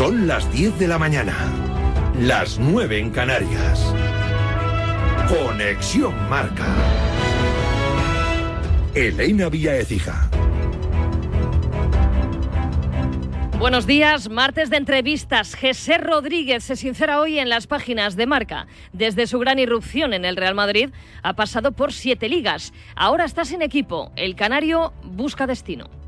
Son las 10 de la mañana, las 9 en Canarias. Conexión Marca. Elena Vía Ecija. Buenos días, martes de entrevistas. José Rodríguez se sincera hoy en las páginas de Marca. Desde su gran irrupción en el Real Madrid ha pasado por siete ligas. Ahora está sin equipo. El canario busca destino.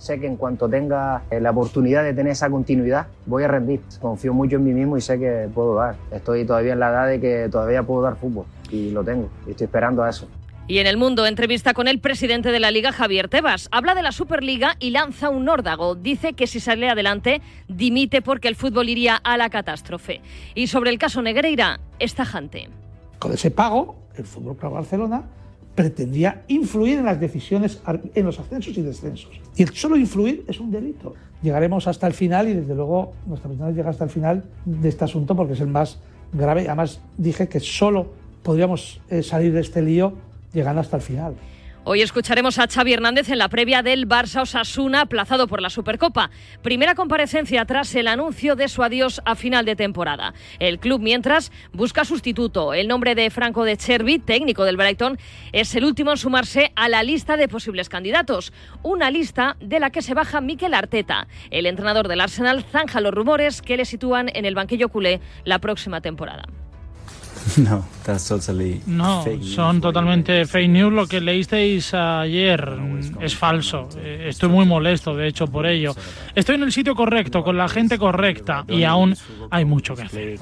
Sé que en cuanto tenga eh, la oportunidad de tener esa continuidad, voy a rendir. Confío mucho en mí mismo y sé que puedo dar. Estoy todavía en la edad de que todavía puedo dar fútbol y lo tengo. Y estoy esperando a eso. Y en el mundo, entrevista con el presidente de la Liga, Javier Tebas. Habla de la Superliga y lanza un órdago. Dice que si sale adelante, dimite porque el fútbol iría a la catástrofe. Y sobre el caso Negreira, es tajante. Con ese pago, el Fútbol Club Barcelona pretendía influir en las decisiones, en los ascensos y descensos. Y el solo influir es un delito. Llegaremos hasta el final y desde luego nuestra misión llega hasta el final de este asunto porque es el más grave. Además dije que solo podríamos eh, salir de este lío llegando hasta el final. Hoy escucharemos a Xavi Hernández en la previa del Barça Osasuna, aplazado por la Supercopa. Primera comparecencia tras el anuncio de su adiós a final de temporada. El club, mientras, busca sustituto. El nombre de Franco de Chervi, técnico del Brighton, es el último en sumarse a la lista de posibles candidatos. Una lista de la que se baja Mikel Arteta. El entrenador del Arsenal zanja los rumores que le sitúan en el banquillo culé la próxima temporada. No, no, son totalmente fake news. Lo que leísteis ayer es falso. Eh, estoy muy molesto, de hecho, por ello. Estoy en el sitio correcto, con la gente correcta, y aún hay mucho que hacer.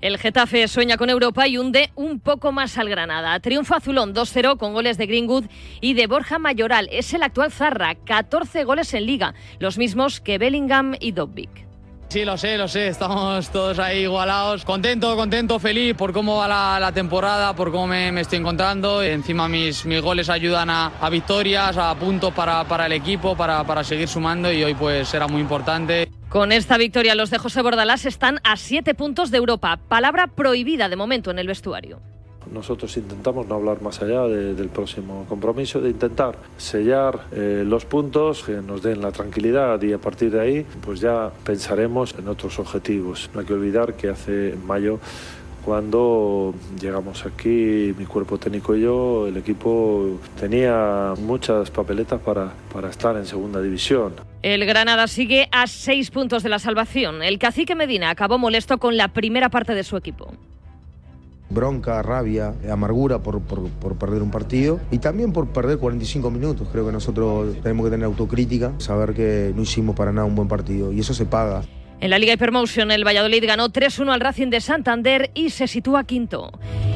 El Getafe sueña con Europa y hunde un poco más al Granada. Triunfo azulón 2-0 con goles de Greenwood y de Borja Mayoral. Es el actual Zarra, 14 goles en liga, los mismos que Bellingham y Dobbik. Sí, lo sé, lo sé, estamos todos ahí igualados. Contento, contento, feliz por cómo va la, temporada, por cómo me, estoy encontrando. Encima mis, mis goles ayudan a, victorias, a puntos para, para el equipo, para, para seguir sumando y hoy pues será muy importante. Con esta victoria los de José Bordalás están a siete puntos de Europa, palabra prohibida de momento en el vestuario. Nosotros intentamos no hablar más allá del próximo compromiso, de intentar sellar eh, los puntos que nos den la tranquilidad y a partir de ahí pues ya pensaremos en otros objetivos. No hay que olvidar que hace mayo cuando llegamos aquí, mi cuerpo técnico y yo, el equipo tenía muchas papeletas para, para estar en segunda división. El Granada sigue a seis puntos de la salvación. El cacique Medina acabó molesto con la primera parte de su equipo bronca, rabia, amargura por, por, perder un partido y también por perder 45 minutos. Creo que nosotros tenemos que tener autocrítica, saber que no hicimos para nada un buen partido y eso se paga. En la Liga Hypermotion, el Valladolid ganó 3-1 al Racing de Santander y se sitúa quinto.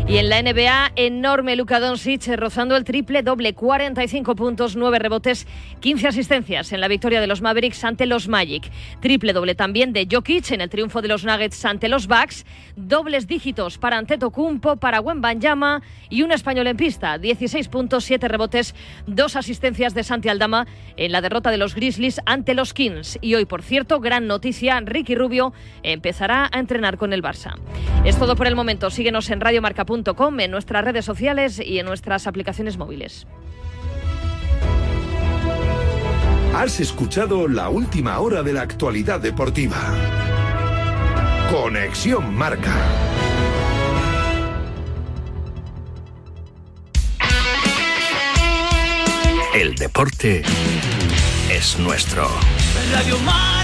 Y en la NBA, enorme Luka Doncic rozando el triple doble, 45 puntos, 9 rebotes, 15 asistencias en la victoria de los Mavericks ante los Magic. Triple doble también de Jokic en el triunfo de los Nuggets ante los Bucks. Dobles dígitos para Antetokounmpo, para Wembanyama y un español en pista, 16 puntos, 7 rebotes, 2 asistencias de Santi Aldama en la derrota de los Grizzlies ante los Kings. Y hoy, por cierto, gran noticia, Ricky Rubio empezará a entrenar con el Barça. Es todo por el momento. Síguenos en radiomarca.com, en nuestras redes sociales y en nuestras aplicaciones móviles. Has escuchado la última hora de la actualidad deportiva. Conexión Marca. El deporte es nuestro. Radio Marca.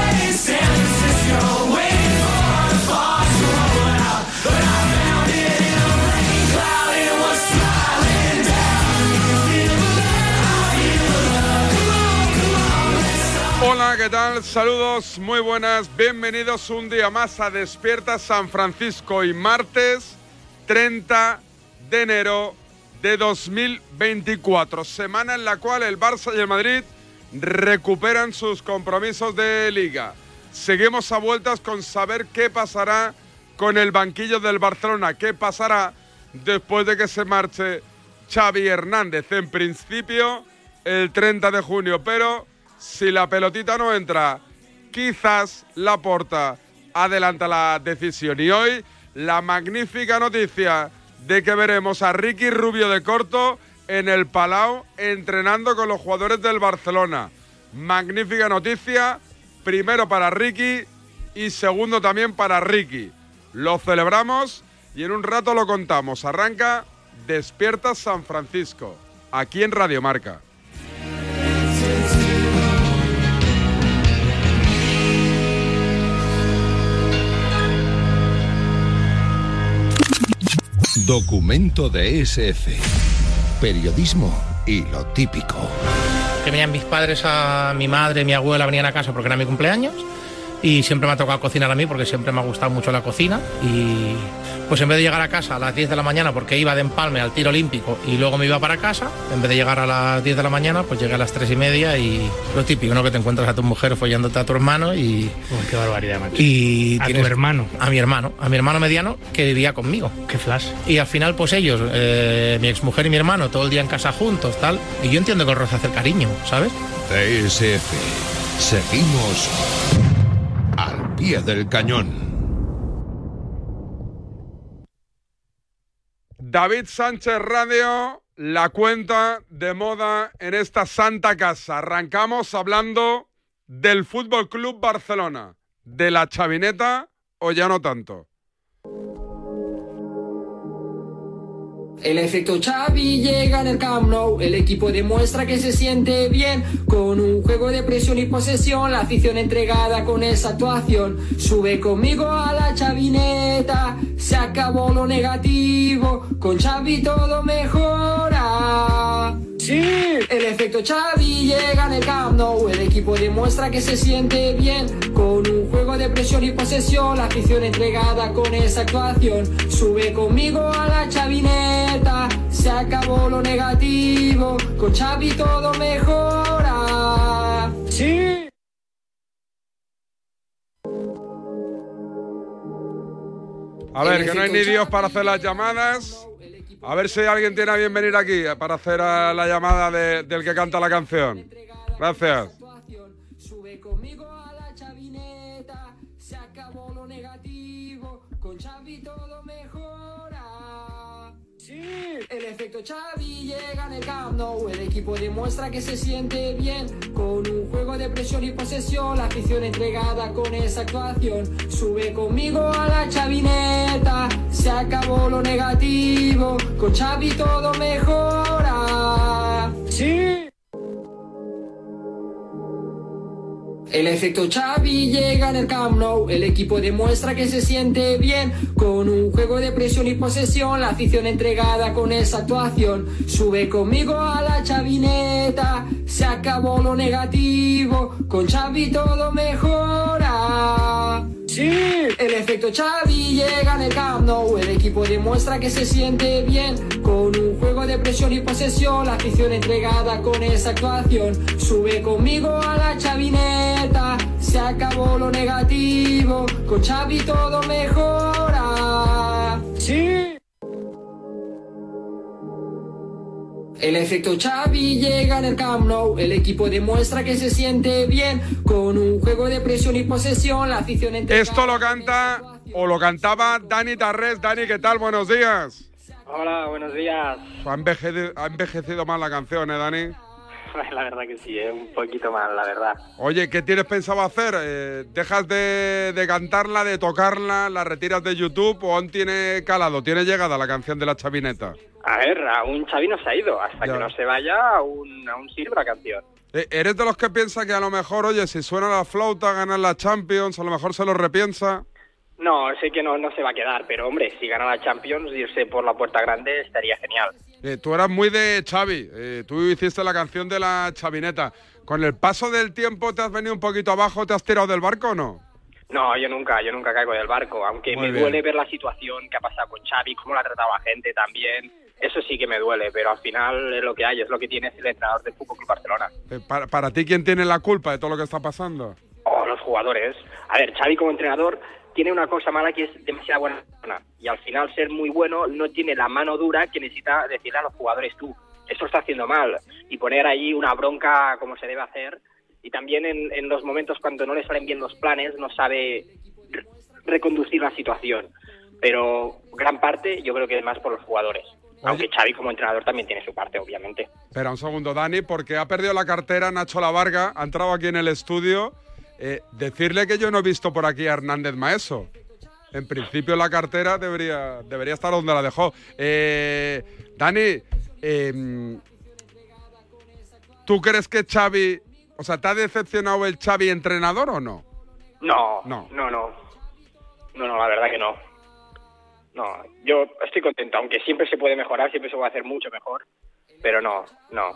¿Qué tal? Saludos, muy buenas. Bienvenidos un día más a Despierta San Francisco y martes 30 de enero de 2024, semana en la cual el Barça y el Madrid recuperan sus compromisos de liga. seguimos a vueltas con saber qué pasará con el banquillo del Barcelona, qué pasará después de que se marche Xavi Hernández. En principio, el 30 de junio, pero si la pelotita no entra, quizás la porta adelanta la decisión. Y hoy, la magnífica noticia de que veremos a Ricky Rubio de Corto en el Palau entrenando con los jugadores del Barcelona. Magnífica noticia, primero para Ricky y segundo también para Ricky. Lo celebramos y en un rato lo contamos. Arranca Despierta San Francisco, aquí en Radio Marca. Documento de SF. Periodismo y lo típico. Que venían mis padres, a mi madre, mi abuela venían a casa porque era mi cumpleaños y siempre me ha tocado cocinar a mí porque siempre me ha gustado mucho la cocina y pues en vez de llegar a casa a las 10 de la mañana porque iba de empalme al tiro olímpico y luego me iba para casa, en vez de llegar a las 10 de la mañana pues llegué a las 3 y media y lo típico, ¿no? Que te encuentras a tu mujer follándote a tu hermano y... qué barbaridad, macho. Y a tu hermano. A mi hermano, a mi hermano mediano que vivía conmigo. Qué flash. Y al final pues ellos, eh, mi exmujer y mi hermano, todo el día en casa juntos, tal. Y yo entiendo que el roce hace cariño, ¿sabes? TSF. Seguimos del cañón. David Sánchez Radio, la cuenta de moda en esta santa casa. Arrancamos hablando del Fútbol Club Barcelona, de la chavineta o ya no tanto. El efecto Xavi llega en el Camp el equipo demuestra que se siente bien con un juego de presión y posesión, la afición entregada con esa actuación. Sube conmigo a la chavineta, se acabó lo negativo, con Xavi todo mejora. Sí, el efecto Xavi llega en el Camp Nou, el equipo demuestra que se siente bien con un juego de presión y posesión, la afición entregada con esa actuación. Sube conmigo a la chavineta, se acabó lo negativo, con Xavi todo mejora. Sí. A ver, que no hay ni Dios para hacer las llamadas. A ver si alguien tiene a bien venir aquí para hacer la llamada del que canta la canción. Gracias. Sube conmigo a la se acabó lo negativo, con. Sí, el efecto Xavi llega en el Camp el equipo demuestra que se siente bien con un juego de presión y posesión, la afición entregada con esa actuación. Sube conmigo a la chavineta, se acabó lo negativo, con Xavi todo mejora. Sí. El efecto Xavi llega en el Camp Nou, el equipo demuestra que se siente bien con un juego de presión y posesión, la afición entregada con esa actuación. Sube conmigo a la chavineta, se acabó lo negativo, con Xavi todo mejora. El efecto Xavi llega en el el equipo demuestra que se siente bien. Con un juego de presión y posesión, la afición entregada con esa actuación. Sube conmigo a la chavineta, se acabó lo negativo, con Xavi todo mejora. El efecto Xavi llega en el Camp Nou, el equipo demuestra que se siente bien con un juego de presión y posesión, la afición Esto lo canta o lo cantaba Dani Tarres. Dani, ¿qué tal? Buenos días. Hola, buenos días. Ha envejecido, ha envejecido mal la canción, ¿eh, Dani? La verdad que sí, es un poquito mal, la verdad. Oye, ¿qué tienes pensado hacer? Eh, ¿Dejas de, de, cantarla, de tocarla, la retiras de YouTube o aún tiene calado, tiene llegada la canción de la chavineta? A ver, aún Xavi no se ha ido. Hasta que no se vaya, aún, aún sirve la canción. Eh, ¿Eres de los que piensa que a lo mejor, oye, si suena la flauta, ganar la Champions, a lo mejor se lo repiensa? No, sé que no, no se va a quedar, pero hombre, si gana la Champions, irse por la puerta grande estaría genial. Eh, tú eras muy de Xavi, eh, tú hiciste la canción de la chavineta. ¿Con el paso del tiempo te has venido un poquito abajo, te has tirado del barco o no? No, yo nunca, yo nunca caigo del barco, aunque me duele ver la situación que ha pasado con Xavi, cómo la ha tratado a gente también eso sí que me duele, pero al final es lo que hay, es lo que tiene el entrenador del Fútbol Club Barcelona. Eh, para, ti, ¿quién tiene la culpa de todo lo que está pasando? Oh, los jugadores. A ver, Xavi como entrenador tiene una cosa mala que es demasiado buena y al final ser muy bueno no tiene la mano dura que necesita decirle a los jugadores tú. Eso está haciendo mal y poner ahí una bronca como se debe hacer y también en, en los momentos cuando no le salen bien los planes no sabe reconducir la situación. Pero gran parte yo creo que es más por los jugadores. Aunque Xavi como entrenador también tiene su parte, obviamente. Espera un segundo, Dani, porque ha perdido la cartera Nacho Lavarga, ha entrado aquí en el estudio. Eh, decirle que yo no he visto por aquí a Hernández Maeso. En principio la cartera debería, debería estar donde la dejó. Eh, Dani, em, ¿tú crees que Xavi... O sea, ¿te ha decepcionado el Xavi entrenador o no? No, no, no, no. No, no, la verdad que no. No, yo estoy contento, aunque siempre se puede mejorar, siempre se puede hacer mucho mejor, pero no, no.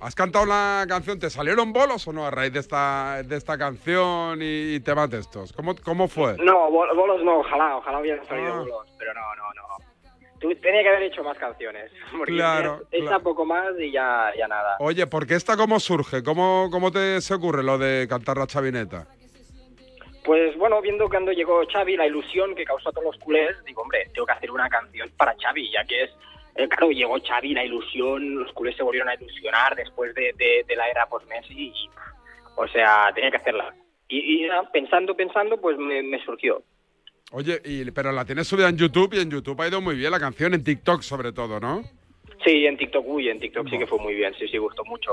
¿Has cantado la canción? ¿Te salieron bolos o no a raíz de esta, de esta canción y, temas de estos? ¿Cómo, ¿Cómo fue? No, bolos no, ojalá, ojalá hubieran salido ah. bolos, pero no, no, no. Tú, tenía que haber hecho más canciones. claro. Esta poco más y ya, ya nada. Oye, ¿por qué esta cómo surge? ¿Cómo, cómo te se ocurre lo de cantar la chavineta? Pues bueno, viendo cuando llegó Xavi, la ilusión que causó a todos los culés, digo, hombre, tengo que hacer una canción para Xavi, ya que es, eh, claro, llegó Xavi, la ilusión, los culés se volvieron a ilusionar después de, la era post-Messi, y, o sea, tenía que hacerla. Y, pensando, pensando, pues me, surgió. Oye, y, pero la tienes subida en YouTube y en YouTube ha ido muy bien la canción, en TikTok sobre todo, ¿no? Sí, en TikTok, uy, en TikTok sí que fue muy bien, sí, sí, gustó mucho.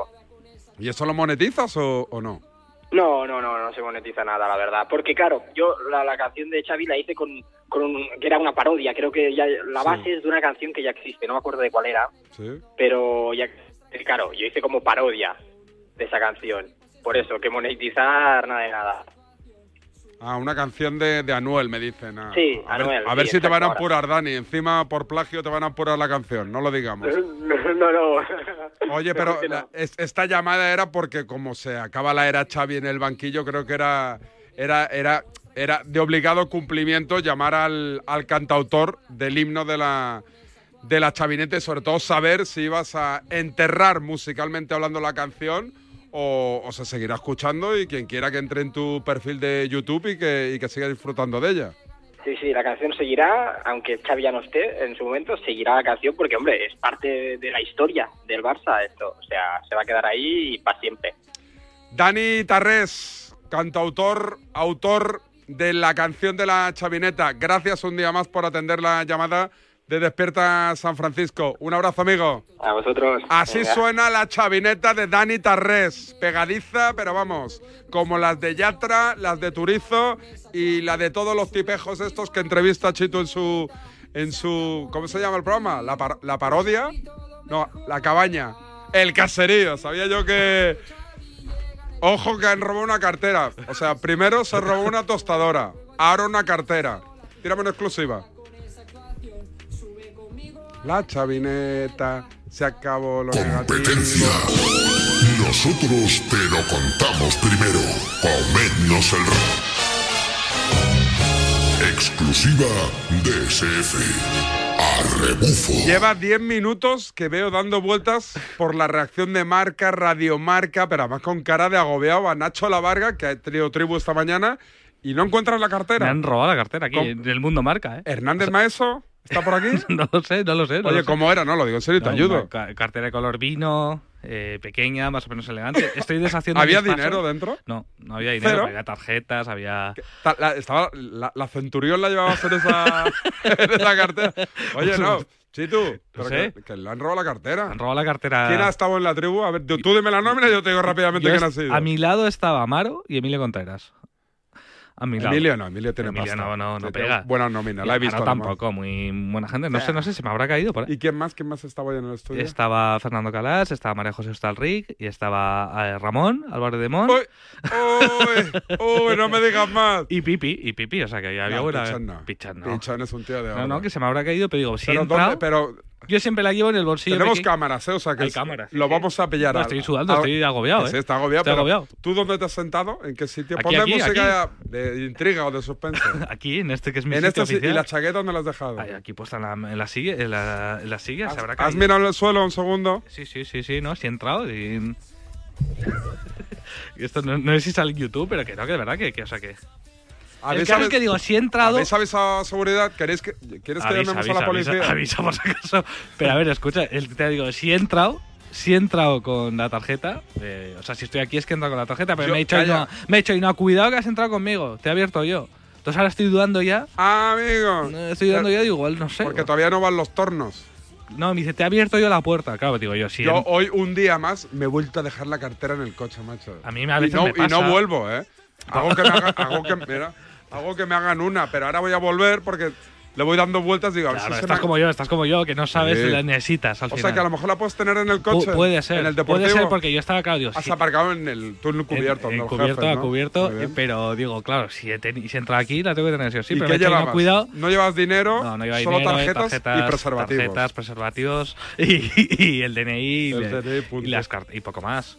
¿Y eso lo monetizas o no? No, no, no, no se monetiza nada, la verdad. Porque claro, yo la, canción de Xavi la hice con, con un, que era una parodia. Creo que ya la base es de una canción que ya existe, no me acuerdo de cuál era. Sí. Pero ya, claro, yo hice como parodia de esa canción. Por eso, que monetizar nada de nada. Ah, una canción de, de Anuel, me dicen. Ah, sí, a Anuel. Ver, a ver si te van a apurar, Dani. Encima, por plagio, te van a apurar la canción. No lo digamos. No, no. Oye, pero esta llamada era porque como se acaba la era Xavi en el banquillo, creo que era, era, era, era de obligado cumplimiento llamar al, al cantautor del himno de la, de la chavinete, sobre todo saber si ibas a enterrar musicalmente hablando la canción o, se seguirá escuchando y quien quiera que entre en tu perfil de YouTube y que, y que siga disfrutando de ella. Sí, sí, la canción seguirá, aunque Xavi ya no esté en su momento, seguirá la canción porque, hombre, es parte de la historia del Barça esto. O sea, se va a quedar ahí para siempre. Dani Tarrés, cantautor, autor de la canción de la chavineta. Gracias un día más por atender la llamada de Despierta San Francisco. Un abrazo, amigo. A vosotros. Así suena la chavineta de Dani Tarrés. Pegadiza, pero vamos, como las de Yatra, las de Turizo y la de todos los tipejos estos que entrevista Chito en su. en su. ¿Cómo se llama el programa? ¿La, la parodia? No, la cabaña. El caserío. Sabía yo que. Ojo que han robado una cartera. O sea, primero se robó una tostadora. Ahora una cartera. Tírame una exclusiva. La chavineta, se acabó lo Competencia. Nosotros te lo contamos primero. Comednos el Exclusiva de SF. A rebufo. Lleva 10 minutos que veo dando vueltas por la reacción de marca, radiomarca, pero además con cara de agobiado a Nacho La Varga, que ha tenido tribu esta mañana, y no encuentras la cartera. Me han robado la cartera aquí, en el mundo marca, ¿eh? Hernández Maeso. ¿Está por aquí? no lo sé, no lo sé. Oye, ¿cómo era? No, lo digo en serio, te ayudo. cartera de color vino, eh, pequeña, más o menos elegante. Estoy deshaciendo. ¿Había dinero dentro? No, no había dinero. Había tarjetas, había. La, estaba, la, Centurión la llevaba en esa, en esa cartera. Oye, no. Sí, tú. Pero que, le han robado la cartera. Han robado la cartera. ¿Quién ha estado en la tribu? A ver, tú, dime la nómina y yo te digo rápidamente quién ha sido. A mi lado estaba Amaro y Emilio Contreras. Emilio no, Emilio tiene Emilio no, no, no pega. Buena nómina, la he visto. No, tampoco, muy buena gente. No sé, no sé, se me habrá caído por ahí. ¿Y quién más? ¿Quién más estaba ahí en el estudio? Estaba Fernando Calas, estaba María José Ostalric y estaba eh, Ramón, Álvaro de Mon. ¡Uy! ¡Uy! ¡Uy! No me digas más. Y Pipi, y Pipi, o sea que ya había buena. Pichón no. Pichón no. Pichón es un tío de oro. No, no, que se me habrá caído, pero digo, si pero, entrado, pero yo siempre la llevo en el bolsillo. Tenemos cámaras, ¿eh? O sea que Hay cámaras, lo vamos a pillar. No, estoy sudando, estoy agobiado, ¿eh? Está agobiado. Estoy agobiado. ¿Tú dónde te has sentado? ¿En qué sitio? Aquí, Ponme música de intriga o de suspense. aquí, en este que es mi en sitio este, oficial. ¿Y la chaqueta dónde la has dejado? aquí puesta en la, en la silla, en la, en la silla ¿Has, se habrá caído. ¿Has mirado el suelo un segundo? Sí, sí, sí, sí, ¿no? Sí he entrado y... Esto no, no sé si sale en YouTube, pero que no, que de verdad que, que o sea que. El caso es que digo, si he entrado. ¿Habéis avisado a seguridad? ¿Queréis que, ¿Quieres que llamemos a la policía? Avisa, avisa, por si acaso. Pero a ver, escucha, te digo, si he entrado, si he entrado con la tarjeta, eh, o sea, si estoy aquí es que he entrado con la tarjeta, pero Yo- me, he dicho, no, me he dicho, y no, cuidado que has entrado conmigo, te he abierto yo. Entonces ahora estoy dudando ya. Ah, amigo. Estoy dudando ya, digo, igual, no sé. Porque todavía no van los tornos. No, me dice, te he abierto yo la puerta. Claro, digo yo, sí. Yo hoy, un día más, me he vuelto a dejar la cartera en el coche, macho. A mí a veces y no, me pasa. Y no vuelvo, ¿eh? Hago que me, haga- hago que, mira, hago que me hagan una, pero ahora voy a volver porque le voy dando vueltas. Digo, a ver Claro, si estás me- como yo, estás como yo, que no sabes Sí. si la necesitas al O final. sea, que a lo mejor la puedes tener en el Pu- coche. puede ser, En el deportivo. puede ser porque yo estaba, claro, digo, Has sí. aparcado en el túnel cubierto. En- en cubierto, Jefe, a ¿no? cubierto, pero digo, claro, si he, si he entrado aquí, la tengo que tener sí o sí. ¿Y pero qué me dicho, no, llevabas? cuidado. No llevas dinero, No, no lleva solo dinero, eh, tarjetas, y preservativos. Tarjetas, preservativos y, y el DNI y, El DNI, y las y poco más.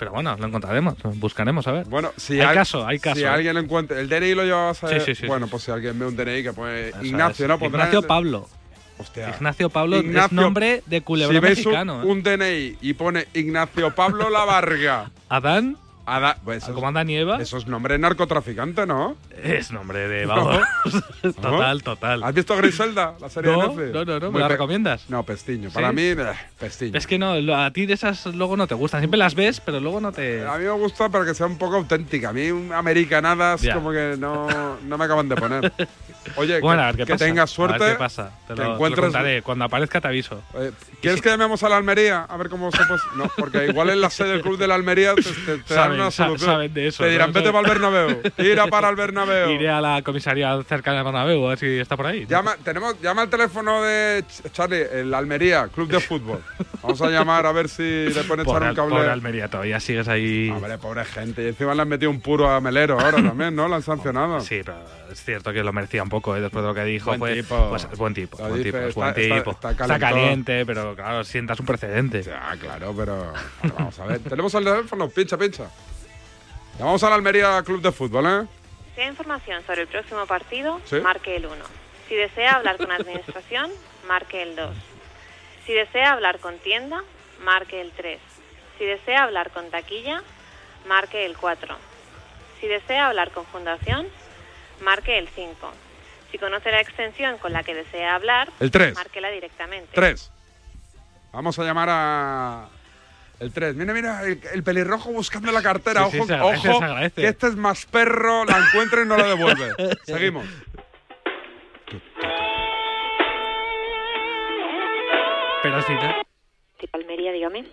Pero bueno, lo encontraremos, buscaremos, a ver. Bueno, si hay al- caso, hay caso. Si ¿eh? alguien lo encuentra. El DNI lo llevabas a. Sí, sí, sí, Bueno, pues si alguien ve un DNI que pone Eso Ignacio, es. ¿no? Ignacio Pablo. Hostia. Ignacio Pablo es nombre de culebrón si veis un- mexicano. ¿eh? Un, DNI y pone Ignacio Pablo La Varga. Adán, Ada- pues eso, como Adán y Eva, eso es nombre de narcotraficante, ¿no? es nombre de No. vamos. total, total. ¿Has visto Griselda, la serie No, de Netflix? no, no, no, ¿me la recomiendas? No, Pestiño. ¿Sí? Para mí, eh, Pestiño. Es que no, a ti de esas luego no te gustan. Siempre las ves, pero luego no te. A mí me gusta, pero que sea un poco auténtica. A mí, americanadas, como que no, no me acaban de poner. Oye, Bueno, que, a ver qué que pasa. tengas A suerte. ver qué pasa. Te lo, te lo encuentres- contaré. Cuando aparezca te aviso. Eh, ¿Quieres que llamemos a la Almería? A ver cómo se pues No, porque igual en la sede del club de la Almería te, te- te dan Sa- de eso, Te dirán, ¿no? vete para el Bernabéu. Tira para el Bernabéu. Iré a la comisaría cerca de Bernabéu a ver si está por ahí. Llama, tenemos, llama al teléfono de Ch- Charlie, el Almería, club de fútbol. Vamos a llamar a ver si le pueden echar un cable. pobre Almería, todavía sigues ahí. Hombre, pobre gente. Y encima le han metido un puro a Melero ahora también, ¿no? Lo han sancionado. Sí, pero es cierto que lo merecía un poco ¿eh? después de lo que dijo. Buen fue, tipo. Pues, es buen tipo, buen dice, tipo, es está- buen está- tipo. está caliente, pero claro, sientas un precedente. Ah, claro, pero vamos a ver. Tenemos el teléfono, pincha, pincha. Llamamos a la Almería Club de Fútbol, ¿eh? Si desea información sobre el próximo partido, Sí. marque el 1. Si desea hablar con administración, marque el 2. Si desea hablar con tienda, marque el 3. Si desea hablar con taquilla, marque el 4. Si desea hablar con fundación, marque el 5. Si conoce la extensión con la que desea hablar, El tres. márquela directamente. Tres. Vamos a llamar a. El 3. Mira, mira, el, el pelirrojo buscando la cartera. Sí, sí, ojo, agradece, ojo, que este es más perro, la encuentra y no la devuelve. Seguimos. Pero al final. Almería, dígame.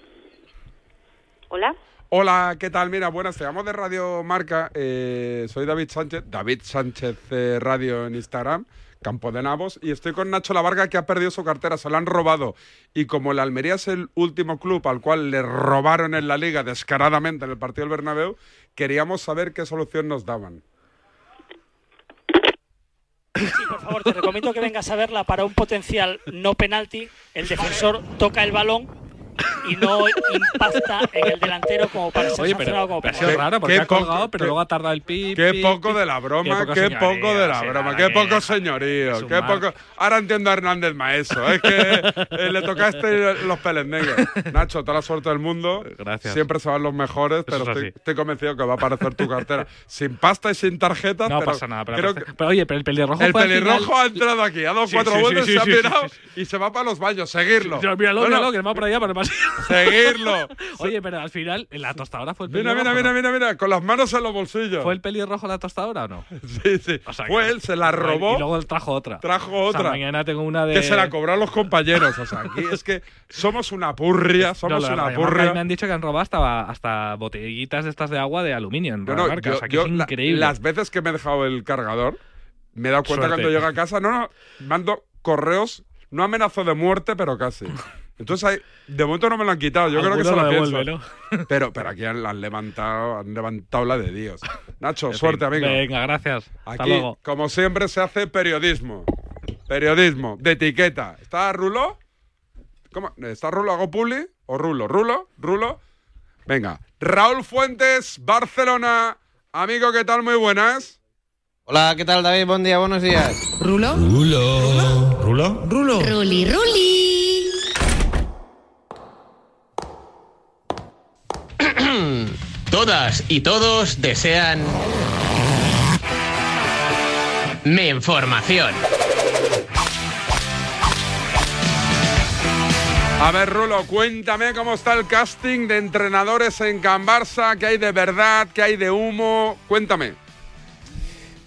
Hola. Hola, ¿qué tal? Mira, buenas, te llamo de Radio Marca. eh, soy David Sánchez, David Sánchez eh, Radio en Instagram, Campo de Navos, y estoy con Nacho Lavarga que ha perdido su cartera, se la han robado. Y como el Almería es el último club al cual le robaron en la liga descaradamente en el partido del Bernabéu, queríamos saber qué solución nos daban. Sí, por favor, te recomiendo que vengas a verla para un potencial no penalti. El defensor toca el balón y no impacta en el delantero como para ser Oye, pero, como pero ha sido raro porque ha colgado, pero qué- luego ha tardado el pi. Qué poco de la broma, qué poco de la broma, qué poco señorío, qué poco. Ahora entiendo a Hernández Maeso, es que eh, le tocaste los pelendengues. Nacho, toda la suerte del mundo. Gracias. Siempre se van los mejores, pero es estoy, convencido que va a aparecer tu cartera sin pasta y sin tarjeta. No pero pasa nada. Pero, creo pero- que pero oye, pero el pelirrojo. el pelirrojo final- ha entrado aquí, ha dado Sí, cuatro sí, sí, vueltas, se ha sí, sí, pirado sí, y se va para los baños. Seguirlo. Míralo, No, no, míralo, que va por allá el pasillo. Seguirlo. Oye, pero al final, la tostadora fue el Mira, pelirrojo. mira, mira, ¿no? mira, mira, con las manos en los bolsillos. ¿Fue el pelirrojo la tostadora o no? Sí, sí. O sea, Fue él, se la robó. Y luego trajo otra. Trajo O sea, otra. mañana tengo una de. Que se la cobraron los compañeros. O sea, aquí es que somos una purria, somos una purria. Me han dicho que han robado hasta, hasta botellitas de estas de agua de aluminio en No, Radio no, Marca. yo- o sea, que yo es la- increíble. las veces que me he dejado el cargador, me he dado cuenta Suerte. cuando llego a casa, no, no, mando correos, no amenazo de muerte, pero casi. Entonces, ahí, de momento no me lo han quitado. Yo creo que se lo piensan. Pero, pero aquí han, han levantado, han levantado la de Dios. Nacho, En suerte, fin, amigo. Venga, gracias. Hasta Aquí, luego. como siempre, se hace periodismo. Periodismo, de etiqueta. ¿Está Rulo? ¿Cómo? ¿Está Rulo? ¿Hago publi? ¿O Rulo? ¿Rulo? ¿Rulo? Venga. Raúl Fuentes, Barcelona. Amigo, ¿qué tal? Muy buenas. Hola, ¿qué tal David? Buen día, buenos días. ¿Rulo? Rulo. ¿Rulo? Rulo. Ruli, Ruli. Todas y todos desean... Mi información. A ver, Rulo, cuéntame cómo está el casting de entrenadores en Can Barça, qué hay de verdad, qué hay de humo. Cuéntame.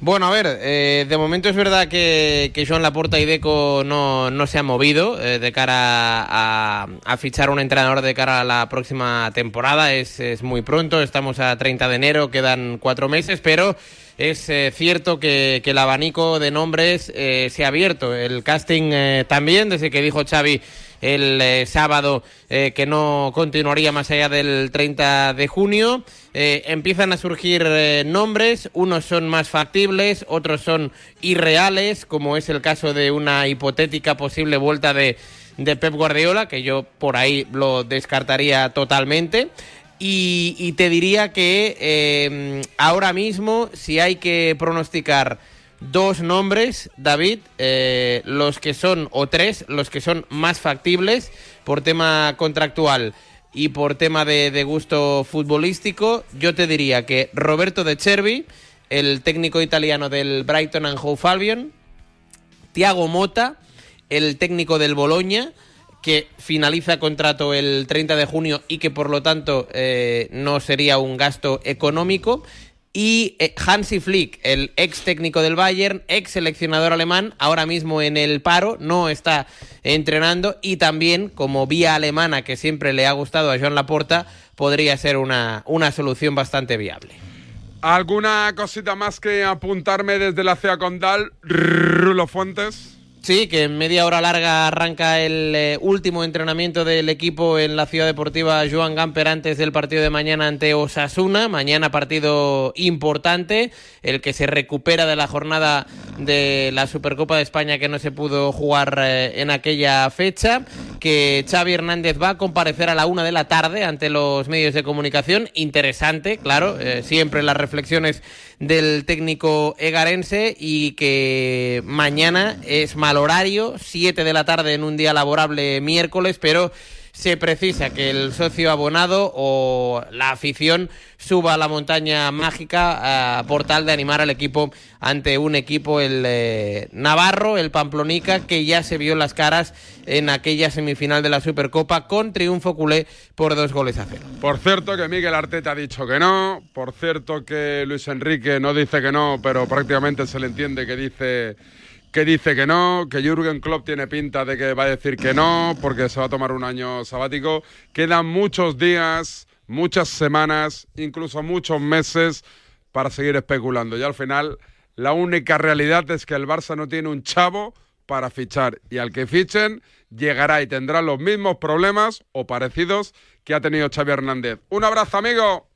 Bueno, a ver, eh, de momento es verdad que, que Joan Laporta y Deco no, no se han movido eh, de cara a, a, fichar un entrenador de cara a la próxima temporada. Es, es muy pronto, estamos a 30 de enero, quedan cuatro meses, pero es eh, cierto que, que, el abanico de nombres eh, se ha abierto. El casting también, desde que dijo Xavi el eh, sábado eh, que no continuaría más allá del 30 de junio. Eh, empiezan a surgir nombres, unos son más factibles, otros son irreales, como es el caso de una hipotética posible vuelta de, de Pep Guardiola, que yo por ahí lo descartaría totalmente. Y, te diría que ahora mismo, si hay que pronosticar dos nombres, David, eh, los que son, o tres, los que son más factibles por tema contractual y por tema de, de gusto futbolístico, yo te diría que Roberto De Cervi, el técnico italiano del Brighton and Hove Albion, Tiago Mota, el técnico del Bologna, que finaliza contrato el 30 de junio y que por lo tanto eh, no sería un gasto económico. Y eh, Hansi Flick, el ex técnico del Bayern, ex seleccionador alemán, ahora mismo en el paro, no está entrenando y también como vía alemana que siempre le ha gustado a Joan Laporta, podría ser una, una solución bastante viable. ¿Alguna cosita más que apuntarme desde la CEA Condal? Rulo Fuentes. Sí, que en media hora larga arranca el eh, último entrenamiento del equipo en la ciudad deportiva Joan Gamper antes del partido de mañana ante Osasuna. Mañana partido importante, el que se recupera de la jornada de la Supercopa de España que no se pudo jugar eh, en aquella fecha. Que Xavi Hernández va a comparecer a la una de la tarde ante los medios de comunicación. Interesante, claro, eh, siempre las reflexiones del técnico egarense y que mañana es mal horario, 7 de la tarde en un día laborable miércoles, pero se precisa que el socio abonado o la afición suba a la montaña mágica por tal de animar al equipo ante un equipo, el eh, Navarro, el Pamplonica, que ya se vio las caras en aquella semifinal de la Supercopa con triunfo culé por dos goles a cero. Por cierto que Miguel Arteta ha dicho que no, por cierto que Luis Enrique no dice que no, pero prácticamente se le entiende que dice que dice que no, que Jürgen Klopp tiene pinta de que va a decir que no, porque se va a tomar un año sabático. Quedan muchos días, muchas semanas, incluso muchos meses para seguir especulando. Y al final, la única realidad es que el Barça no tiene un chavo para fichar. Y al que fichen, llegará y tendrá los mismos problemas o parecidos que ha tenido Xavi Hernández. Un abrazo, amigo.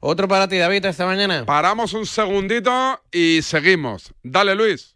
Otro para ti, David, esta mañana. Paramos un segundito y seguimos. Dale, Luis.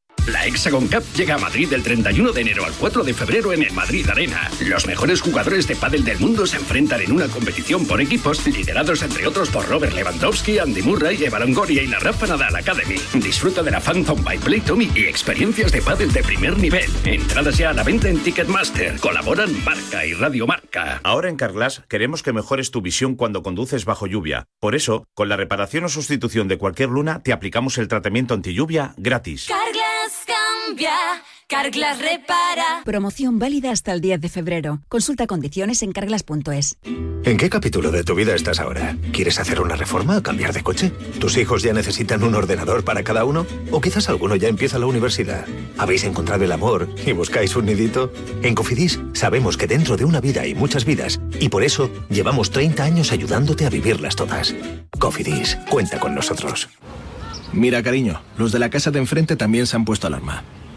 La Hexagon Cup llega a Madrid del 31 de enero al 4 de febrero en el Madrid Arena. Los mejores jugadores de pádel del mundo se enfrentan en una competición por equipos liderados entre otros por Robert Lewandowski, Andy Murray, Eva Longoria y la Rafa Nadal Academy. Disfruta de la Phantom by Play Tommy y experiencias de pádel de primer nivel. Entradas ya a la venta en Ticketmaster. Colaboran Marca y Radio Marca. Ahora en Carglass queremos que mejores tu visión cuando conduces bajo lluvia. Por eso, con la reparación o sustitución de cualquier luna, te aplicamos el tratamiento anti lluvia gratis. Carglass cambia, Carglass repara. Promoción válida hasta el 10 de febrero. Consulta condiciones en carglass.es. ¿En qué capítulo de tu vida estás ahora? ¿Quieres hacer una reforma o cambiar de coche? ¿Tus hijos ya necesitan un ordenador para cada uno? ¿O quizás alguno ya empieza la universidad? ¿Habéis encontrado el amor y buscáis un nidito? En Cofidis sabemos que dentro de una vida hay muchas vidas y por eso llevamos 30 años ayudándote a vivirlas todas. Cofidis, cuenta con nosotros. Mira, cariño, los de la casa de enfrente también se han puesto alarma.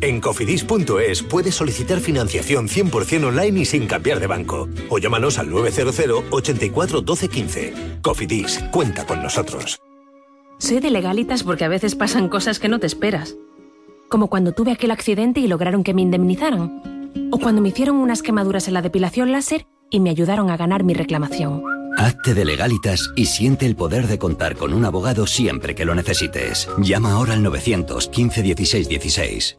En cofidis.es puedes solicitar financiación 100% online y sin cambiar de banco. O llámanos al 900 84 12 15. Cofidis, cuenta con nosotros. Soy de legalitas porque a veces pasan cosas que no te esperas. Como cuando tuve aquel accidente y lograron que me indemnizaran. O cuando me hicieron unas quemaduras en la depilación láser y me ayudaron a ganar mi reclamación. Hazte de legalitas y siente el poder de contar con un abogado siempre que lo necesites. Llama ahora al 915 16 16.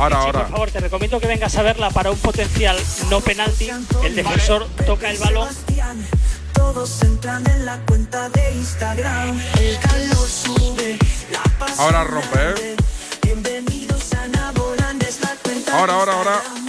Ahora, ahora. por favor, te recomiendo que vengas a verla para un potencial no penalti. El defensor toca el balón. Todos entran en la cuenta de Instagram. El calor sube, la pasión Ahora rompe, ¿eh? arde. Bienvenidos a Naboland, es la cuenta Ahora, ahora, ahora.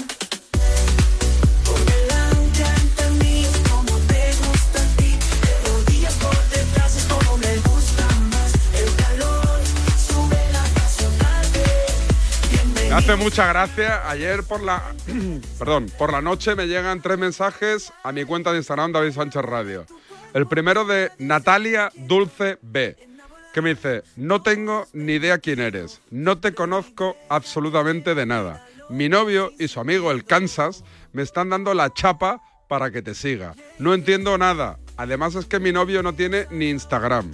Me hace mucha gracia. Ayer por la. perdón, por la noche me llegan tres mensajes a mi cuenta de Instagram, David Sánchez Radio. El primero de Natalia Dulce B, que me dice: No tengo ni idea quién eres. No te conozco absolutamente de nada. Mi novio y su amigo el Kansas me están dando la chapa para que te siga. No entiendo nada. Además es que mi novio no tiene ni Instagram.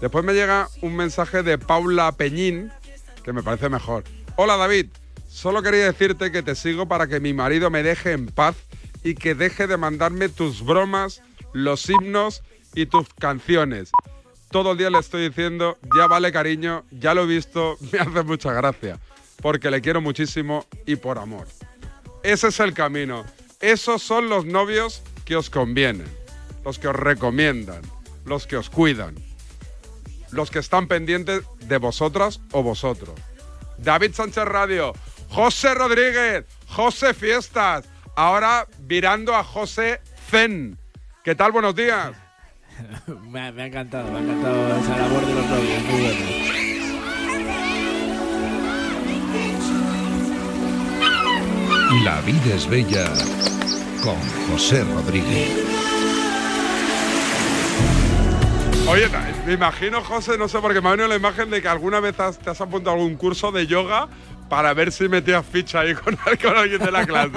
Después me llega un mensaje de Paula Peñín, que me parece mejor. Hola David, solo quería decirte que te sigo para que mi marido me deje en paz y que deje de mandarme tus bromas, los himnos y tus canciones. Todo el día le estoy diciendo, ya vale cariño, ya lo he visto, me hace mucha gracia, porque le quiero muchísimo y por amor. Ese es el camino. Esos son los novios que os convienen, los que os recomiendan, los que os cuidan, los que están pendientes de vosotras o vosotros. David Sánchez Radio, José Rodríguez, José Fiestas, ahora virando a José Zen. ¿Qué tal? Buenos días. me, ha, me ha encantado, me ha encantado esa labor de los novios, muy bueno. La vida es bella con José Rodríguez. Oye, me imagino, José, no sé, porque me ha venido la imagen de que alguna vez has- te has apuntado a algún curso de yoga para ver si metías ficha ahí con, con alguien de la clase.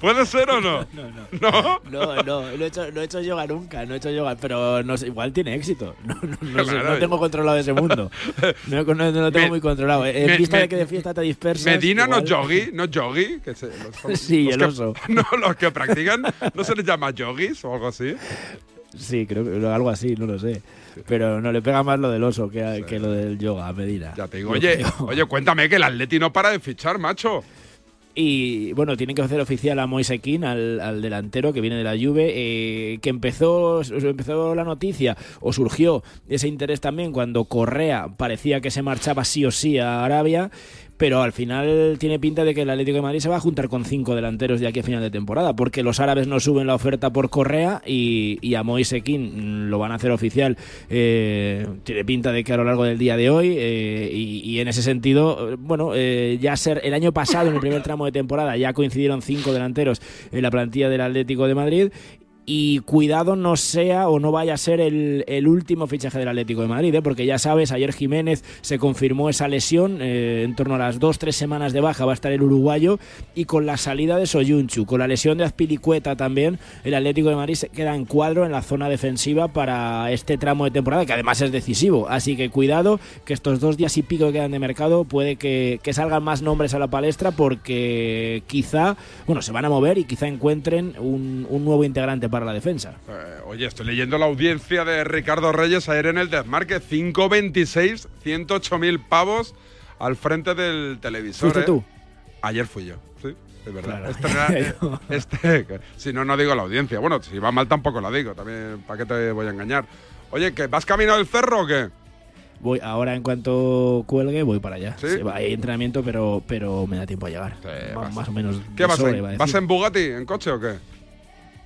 ¿Puede ser o no? No, no. ¿No? No, no, no he, hecho, no he hecho yoga nunca, no he hecho yoga, pero no sé, igual tiene éxito. No, no, no sé, no tengo controlado ese mundo. No, no- no lo tengo Me- muy controlado. En me- vista me- de que de fiesta te dispersas. Medina no igual- yogi, no yogi. Que se, los- Sí, los el que- oso. No, los que practican, ¿no se les llama yogis o algo así? Sí, creo que algo así, no lo sé. Pero no le pega más lo del oso que, que lo del yoga a Medina. Ya te digo, oye, oye, cuéntame que el Atleti no para de fichar, macho. Y bueno, tienen que hacer oficial a Moise Kean, al, al delantero que viene de la Juve, eh, que empezó, empezó la noticia o surgió ese interés también cuando Correa parecía que se marchaba sí o sí a Arabia, pero al final tiene pinta de que el Atlético de Madrid se va a juntar con cinco delanteros de aquí a final de temporada, porque los árabes no suben la oferta por Correa y, y a Moise mm, lo van a hacer oficial. eh, tiene pinta de que a lo largo del día de hoy eh, y, y en ese sentido, eh, bueno, eh, ya ser el año pasado en el primer tramo de temporada ya coincidieron cinco delanteros en la plantilla del Atlético de Madrid y cuidado no sea o no vaya a ser el, el último fichaje del Atlético de Madrid, ¿eh? porque ya sabes, ayer Jiménez se confirmó esa lesión, eh, en torno a las dos, tres semanas de baja va a estar el uruguayo, y con la salida de Soyunchu, con la lesión de Azpilicueta también, el Atlético de Madrid se queda en cuadro en la zona defensiva para este tramo de temporada, que además es decisivo, así que cuidado, que estos dos días y pico que quedan de mercado puede que, salgan más nombres a la palestra, porque quizá, bueno, se van a mover y quizá encuentren un, un nuevo integrante para la defensa. Eh, oye, estoy leyendo la audiencia de Ricardo Reyes ayer en el Desmarque. 5.26, 108 mil pavos al frente del televisor. ¿Fuiste ¿eh? tú? Ayer fui yo, sí, es verdad. Claro. Este, este- si no, no digo la audiencia. Bueno, si va mal tampoco la digo. También, ¿para qué te voy a engañar? Oye, ¿que vas camino del cerro o qué? Voy ahora en cuanto cuelgue voy para allá. ¿Sí? Hay entrenamiento, pero pero me da tiempo a llegar. Más o menos. ¿Qué vas, sobra, en, a ¿Vas en Bugatti, en coche o qué?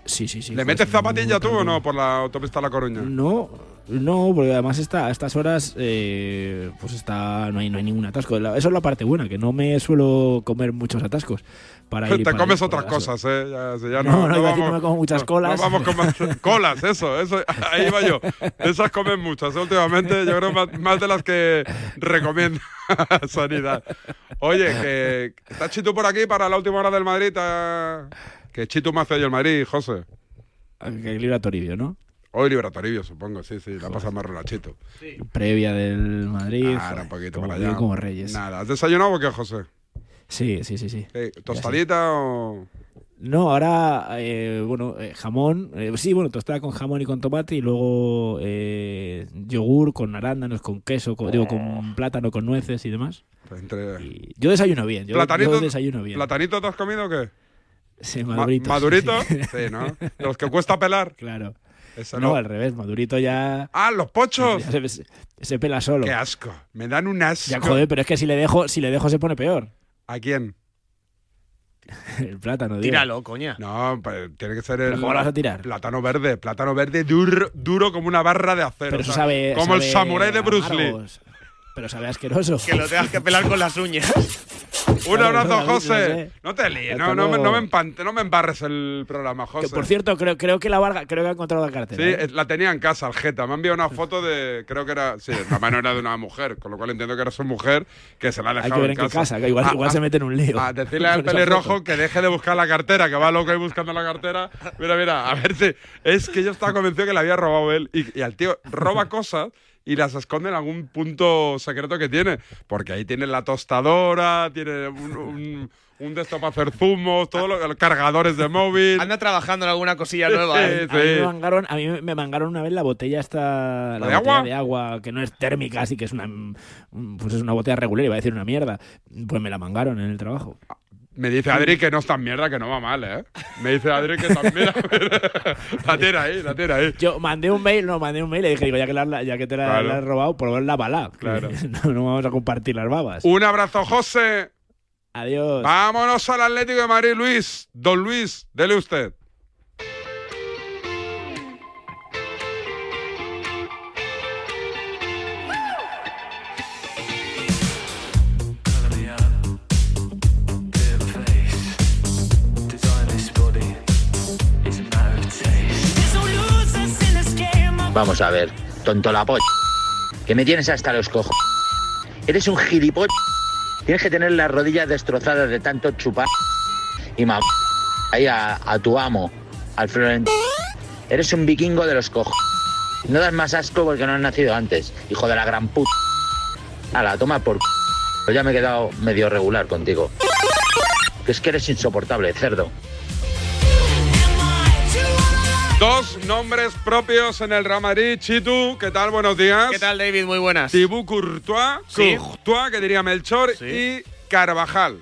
Sí, sí, sí. ¿Le metes no, zapatilla tú o no por la autopista a La Coruña? No, no, porque además está, a estas horas eh, pues está no hay, no hay ningún atasco. Eso es la parte buena, que no me suelo comer muchos atascos. Para ir Te para comes ir, otras cosas, ¿eh? Ya, si ya No, no, a decir, vamos- no me como muchas no- colas. No, vamos con más colas, eso, eso. Ahí va yo. Esas comen muchas, últimamente. Yo creo más, más de las que recomienda Sanidad. Oye, que está Chitu por aquí para la última hora del Madrid. ah, Que Chitu me hace hoy el Madrid, José. Que libra Toribio, ¿no? Hoy libra Toribio, supongo, sí, sí. La pasa más relachito. Previa del Madrid. Ah, un poquito como, para allá. bien como Reyes. Nada, ¿has desayunado o qué, José? Sí, sí, sí, sí. ¿Qué, ¿Tostadita o...? No, ahora, eh, bueno, eh, jamón, eh, sí, bueno, tostada con jamón y con tomate y luego eh, yogur con arándanos, con queso, con, digo, con plátano, con nueces y demás. Entre... Yo desayuno bien, yo, ¿Platanito, yo desayuno bien. ¿Platanito te has comido o qué? Sí, Ma- madurito. ¿Madurito? sí. Sí, ¿no? De los que cuesta pelar. Claro. Eso no, no. al revés, madurito ya... ¡Ah, los pochos! se, se- se pela solo. ¡Qué asco! Me dan un asco. Ya, joder, pero es que si le dejo, si le dejo se pone peor. ¿A quién? El plátano, digo. Tíralo, coña. No, pues, tiene que ser ¿Pero el. cómo lo vas a tirar? Plátano verde. Plátano verde duro, duro como una barra de acero. Pero o eso sea, sabe... Como el samurái de Bruce Lee. amargos. Pero sabe asqueroso. Que lo tengas que pelar con las uñas. Un Claro, abrazo, no José. sé. No te líes, no, no, no, me empante- no me embarres el programa, Que, José. por cierto, creo, creo que la Varga, creo que ha encontrado la cartera. Sí, ¿eh? la tenía en casa, Aljeta. Me ha enviado una foto de. Creo que era. Sí, la mano era de una mujer, con lo cual entiendo que era su mujer que se la ha dejado Hay que ver en en qué casa, que igual, Ah, igual ah, se mete en un lío. A decirle al pelirrojo que deje de buscar la cartera, que va loco ahí buscando la cartera. Mira, mira, a ver si. Es que yo estaba convencido que la había robado él. Y, y al tío roba cosas y las esconde en algún punto secreto que tiene. Porque ahí tiene la tostadora, tiene un, un, un de esto para hacer zumos, todos los, los cargadores de móvil. Anda trabajando en alguna cosilla nueva, ¿eh? A mí, me mangaron, a mí me mangaron una vez la botella esta la de botella agua? de agua que no es térmica así que es una pues es una botella regular iba a decir una mierda pues me la mangaron en el trabajo Me dice Adri que no es tan mierda, que no va mal, ¿eh? Me dice Adri que también. la tira ahí, la tira ahí. yo mandé un mail no mandé un mail y dije digo ya que la, ya que te la, Claro. la has robado por la bala Claro. no, no vamos a compartir las babas Un abrazo, José. adiós Vámonos al Atlético de Madrid, Luis. Don Luis, dele usted. Vamos a ver, tonto la polla. Que me tienes hasta los cojos. Eres un gilipollas. Tienes que tener las rodillas destrozadas de tanto chupar. Y mam ahí a, a tu amo, al Florentino. Eres un vikingo de los cojos. No das más asco porque no has nacido antes, hijo de la gran puta. la toma por. Pues ya me he quedado medio regular contigo. Es que eres insoportable, cerdo. Dos nombres propios en el Real Madrid. Chitu, ¿qué tal? Buenos días. ¿Qué tal, David? Muy buenas. Thibaut Courtois, Sí. Courtois, que diría Melchor, y Carvajal.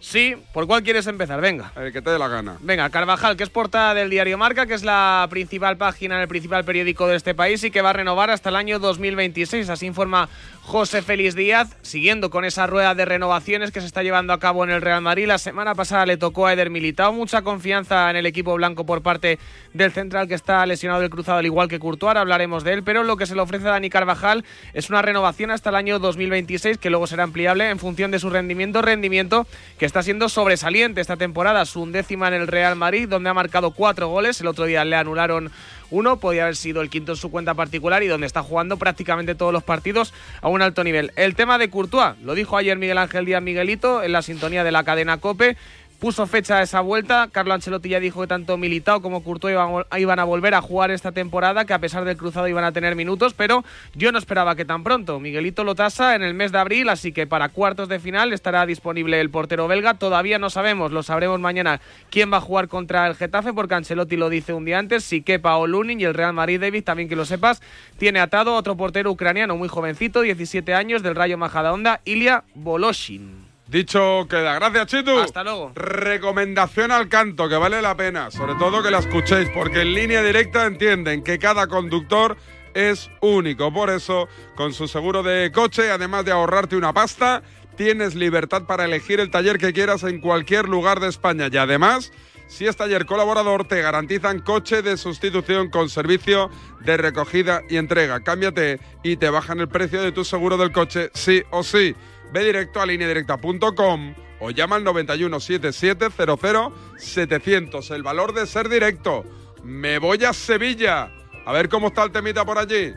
Sí, ¿por cuál quieres empezar? Venga. El que te dé la gana. Venga, Carvajal, que es portada del diario Marca, que es la principal página en el principal periódico de este país y que va a renovar hasta el año 2026. Así informa José Félix Díaz, siguiendo con esa rueda de renovaciones que se está llevando a cabo en el Real Madrid. La semana pasada le tocó a Eder Militao. Mucha confianza en el equipo blanco por parte del central que está lesionado del cruzado, al igual que Courtois. Hablaremos de él, pero lo que se le ofrece a Dani Carvajal es una renovación hasta el año 2026, que luego será ampliable en función de su rendimiento. Rendimiento que está siendo sobresaliente esta temporada, su undécima en el Real Madrid, donde ha marcado cuatro goles. El otro día le anularon uno, podía haber sido el quinto en su cuenta particular y donde está jugando prácticamente todos los partidos a un alto nivel. El tema de Courtois, lo dijo ayer Miguel Ángel Díaz Miguelito en la sintonía de la cadena Cope puso fecha a esa vuelta. Carlo Ancelotti ya dijo que tanto Militao como Courtois iban, a volver a jugar esta temporada, que a pesar del cruzado iban a tener minutos, pero yo no esperaba que tan pronto. Miguelito lo tasa en el mes de abril, así que para cuartos de final estará disponible el portero belga. Todavía no sabemos, lo sabremos mañana, quién va a jugar contra el Getafe, porque Ancelotti lo dice un día antes, si quepa o Lunin y el Real Madrid, David, también que lo sepas, tiene atado otro portero ucraniano muy jovencito, 17 años, del Rayo Majadahonda, Ilya Voloshin. Dicho queda. Gracias, Chitu. Hasta luego. Recomendación al canto, que vale la pena. Sobre todo que la escuchéis, porque en línea directa entienden que cada conductor es único. Por eso, con su seguro de coche, además de ahorrarte una pasta, tienes libertad para elegir el taller que quieras en cualquier lugar de España. Y además, si es taller colaborador, te garantizan coche de sustitución con servicio de recogida y entrega. Cámbiate y te bajan el precio de tu seguro del coche, sí o sí. Ve directo a lineadirecta.com o llama al 91 77 00 700. El valor de ser directo. Me voy a Sevilla. A ver cómo está el temita por allí.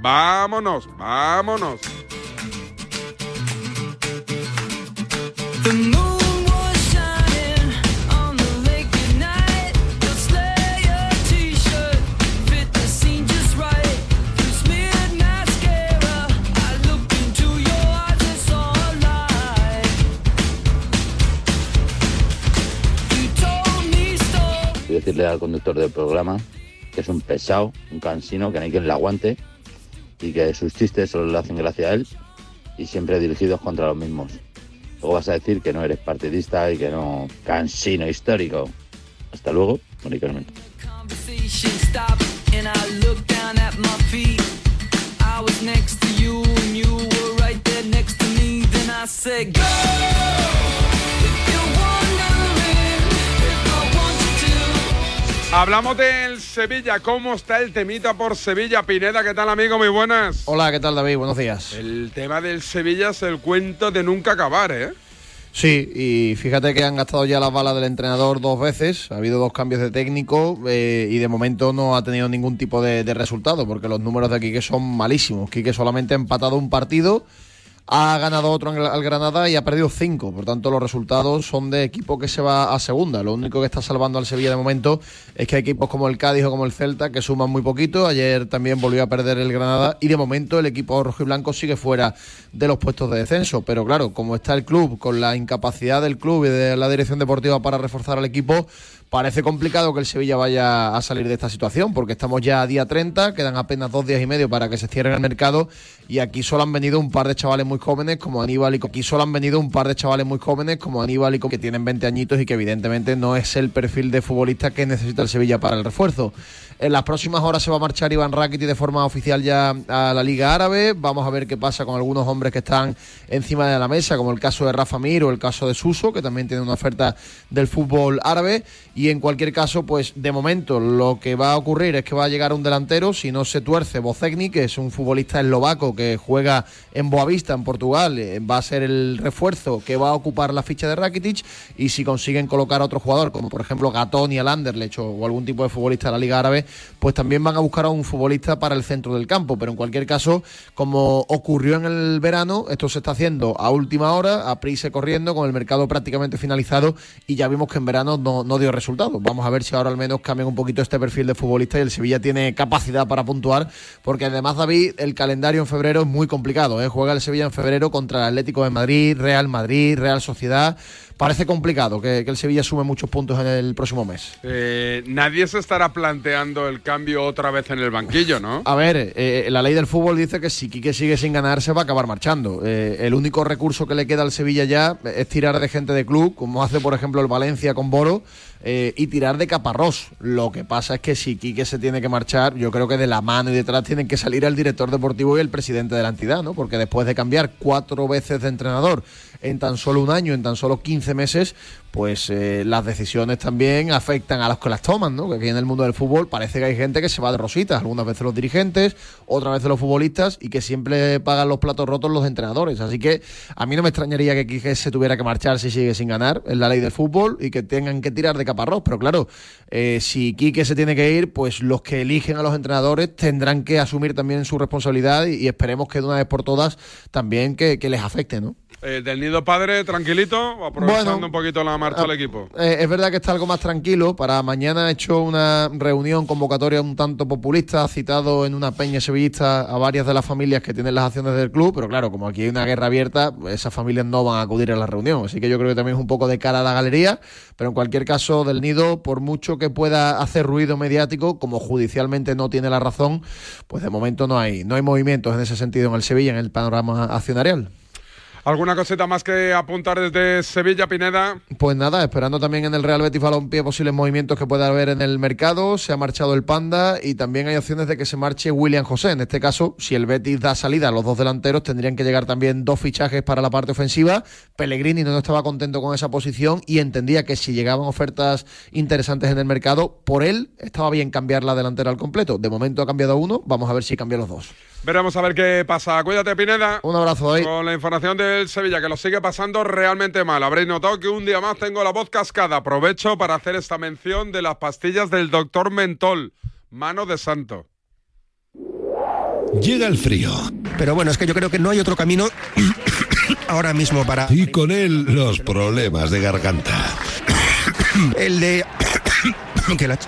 Vámonos, vámonos. Decirle al conductor del programa que es un pesado, un cansino, que no hay quien le aguante y que sus chistes solo le hacen gracia a él y siempre dirigidos contra los mismos. Luego vas a decir que no eres partidista y que no cansino histórico. Hasta luego, Mónica Carmen. Hablamos del Sevilla, ¿cómo está el temita por Sevilla? Pineda, ¿qué tal amigo? Muy buenas. Hola, ¿qué tal David? Buenos días. El tema del Sevilla es el cuento de nunca acabar, ¿eh? Sí, y fíjate que han gastado ya las balas del entrenador dos veces, ha habido dos cambios de técnico eh, y de momento no ha tenido ningún tipo de, de resultado, porque los números de Quique son malísimos. Quique solamente ha empatado un partido ha ganado otro al Granada y ha perdido cinco. Por tanto, los resultados son de equipo que se va a segunda. Lo único que está salvando al Sevilla de momento es que hay equipos como el Cádiz o como el Celta que suman muy poquito. Ayer también volvió a perder el Granada y de momento el equipo rojo y blanco sigue fuera de los puestos de descenso. Pero claro, como está el club, con la incapacidad del club y de la dirección deportiva para reforzar al equipo, parece complicado que el Sevilla vaya a salir de esta situación, porque estamos ya a día 30, quedan apenas dos días y medio para que se cierre el mercado y aquí solo han venido un par de chavales muy jóvenes como Aníbal y aquí solo han venido un par de chavales muy jóvenes como Aníbal y que tienen 20 añitos y que evidentemente no es el perfil de futbolista que necesita el Sevilla para el refuerzo. En las próximas horas se va a marchar Iván Rakiti de forma oficial ya a la Liga Árabe. Vamos a ver qué pasa con algunos hombres que están encima de la mesa, como el caso de Rafa Mir o el caso de Suso, que también tiene una oferta del fútbol árabe. Y en cualquier caso, pues de momento lo que va a ocurrir es que va a llegar un delantero, si no se tuerce, Bocegni, que es un futbolista eslovaco que juega en Boavista, en Portugal, eh, va a ser el refuerzo que va a ocupar la ficha de Rakitic. Y si consiguen colocar a otro jugador, como por ejemplo Gatón y Alanderlech o algún tipo de futbolista de la Liga Árabe, pues también van a buscar a un futbolista para el centro del campo. Pero en cualquier caso, como ocurrió en el verano, esto se está haciendo a última hora, a prisa corriendo, con el mercado prácticamente finalizado y ya vimos que en verano no, no dio resultados. Vamos a ver si ahora al menos cambian un poquito este perfil de futbolista y el Sevilla tiene capacidad para puntuar, porque además, David, el calendario en febrero es muy complicado. ¿eh? Juega el Sevilla en febrero contra el Atlético de Madrid, Real Madrid, Real Sociedad parece complicado que, que, el Sevilla sume muchos puntos en el próximo mes. Eh, nadie se estará planteando el cambio otra vez en el banquillo, ¿no? A ver, eh, la ley del fútbol dice que si Quique sigue sin ganar se va a acabar marchando. Eh, el único recurso que le queda al Sevilla ya es tirar de gente de club, como hace por ejemplo el Valencia con Boro. Eh, y tirar de caparrós. Lo que pasa es que si Quique se tiene que marchar, yo creo que de la mano y detrás tienen que salir el director deportivo y el presidente de la entidad, ¿no? Porque después de cambiar cuatro veces de entrenador en tan solo un año, en tan solo 15 meses, pues eh, las decisiones también afectan a los que las toman, ¿no? Que aquí en el mundo del fútbol parece que hay gente que se va de rositas, algunas veces los dirigentes, otras veces los futbolistas y que siempre pagan los platos rotos los entrenadores. Así que a mí no me extrañaría que Quique se tuviera que marchar si sigue sin ganar, es la ley del fútbol y que tengan que tirar de caparrós. Pero claro, eh, si Quique se tiene que ir, pues los que eligen a los entrenadores tendrán que asumir también su responsabilidad y, esperemos que de una vez por todas también que les afecte, ¿no? Eh, del nido padre, tranquilito, aprovechando Bueno, un poquito la marcha ah, del equipo. Eh, es verdad que está algo más tranquilo. Para mañana ha hecho una reunión convocatoria un tanto populista, ha citado en una peña sevillista a varias de las familias que tienen las acciones del club, pero claro, como aquí hay una guerra abierta, esas familias no van a acudir a la reunión. Así que yo creo que también es un poco de cara a la galería, pero en cualquier caso, del nido, por mucho que pueda hacer ruido mediático, como judicialmente no tiene la razón, pues de momento no hay, no hay movimientos en ese sentido en el Sevilla, en el panorama accionarial. ¿Alguna cosita más que apuntar desde Sevilla, Pineda? Pues nada, esperando también en el Real Betis Balompié posibles movimientos que pueda haber en el mercado. Se ha marchado el Panda y también hay opciones de que se marche William José. En este caso, si el Betis da salida a los dos delanteros, tendrían que llegar también dos fichajes para la parte ofensiva. Pellegrini no estaba contento con esa posición y entendía que si llegaban ofertas interesantes en el mercado, por él estaba bien cambiar la delantera al completo. De momento ha cambiado uno, vamos a ver si cambia los dos. Veremos a ver qué pasa. Cuídate, Pineda. Un abrazo hoy. Con la información del Sevilla, que lo sigue pasando realmente mal. Habréis notado que un día más tengo la voz cascada. Aprovecho para hacer esta mención de las pastillas del doctor Mentol. Mano de santo. Llega el frío. Pero bueno, es que yo creo que no hay otro camino ahora mismo para... Y con él los problemas de garganta. El de... que la...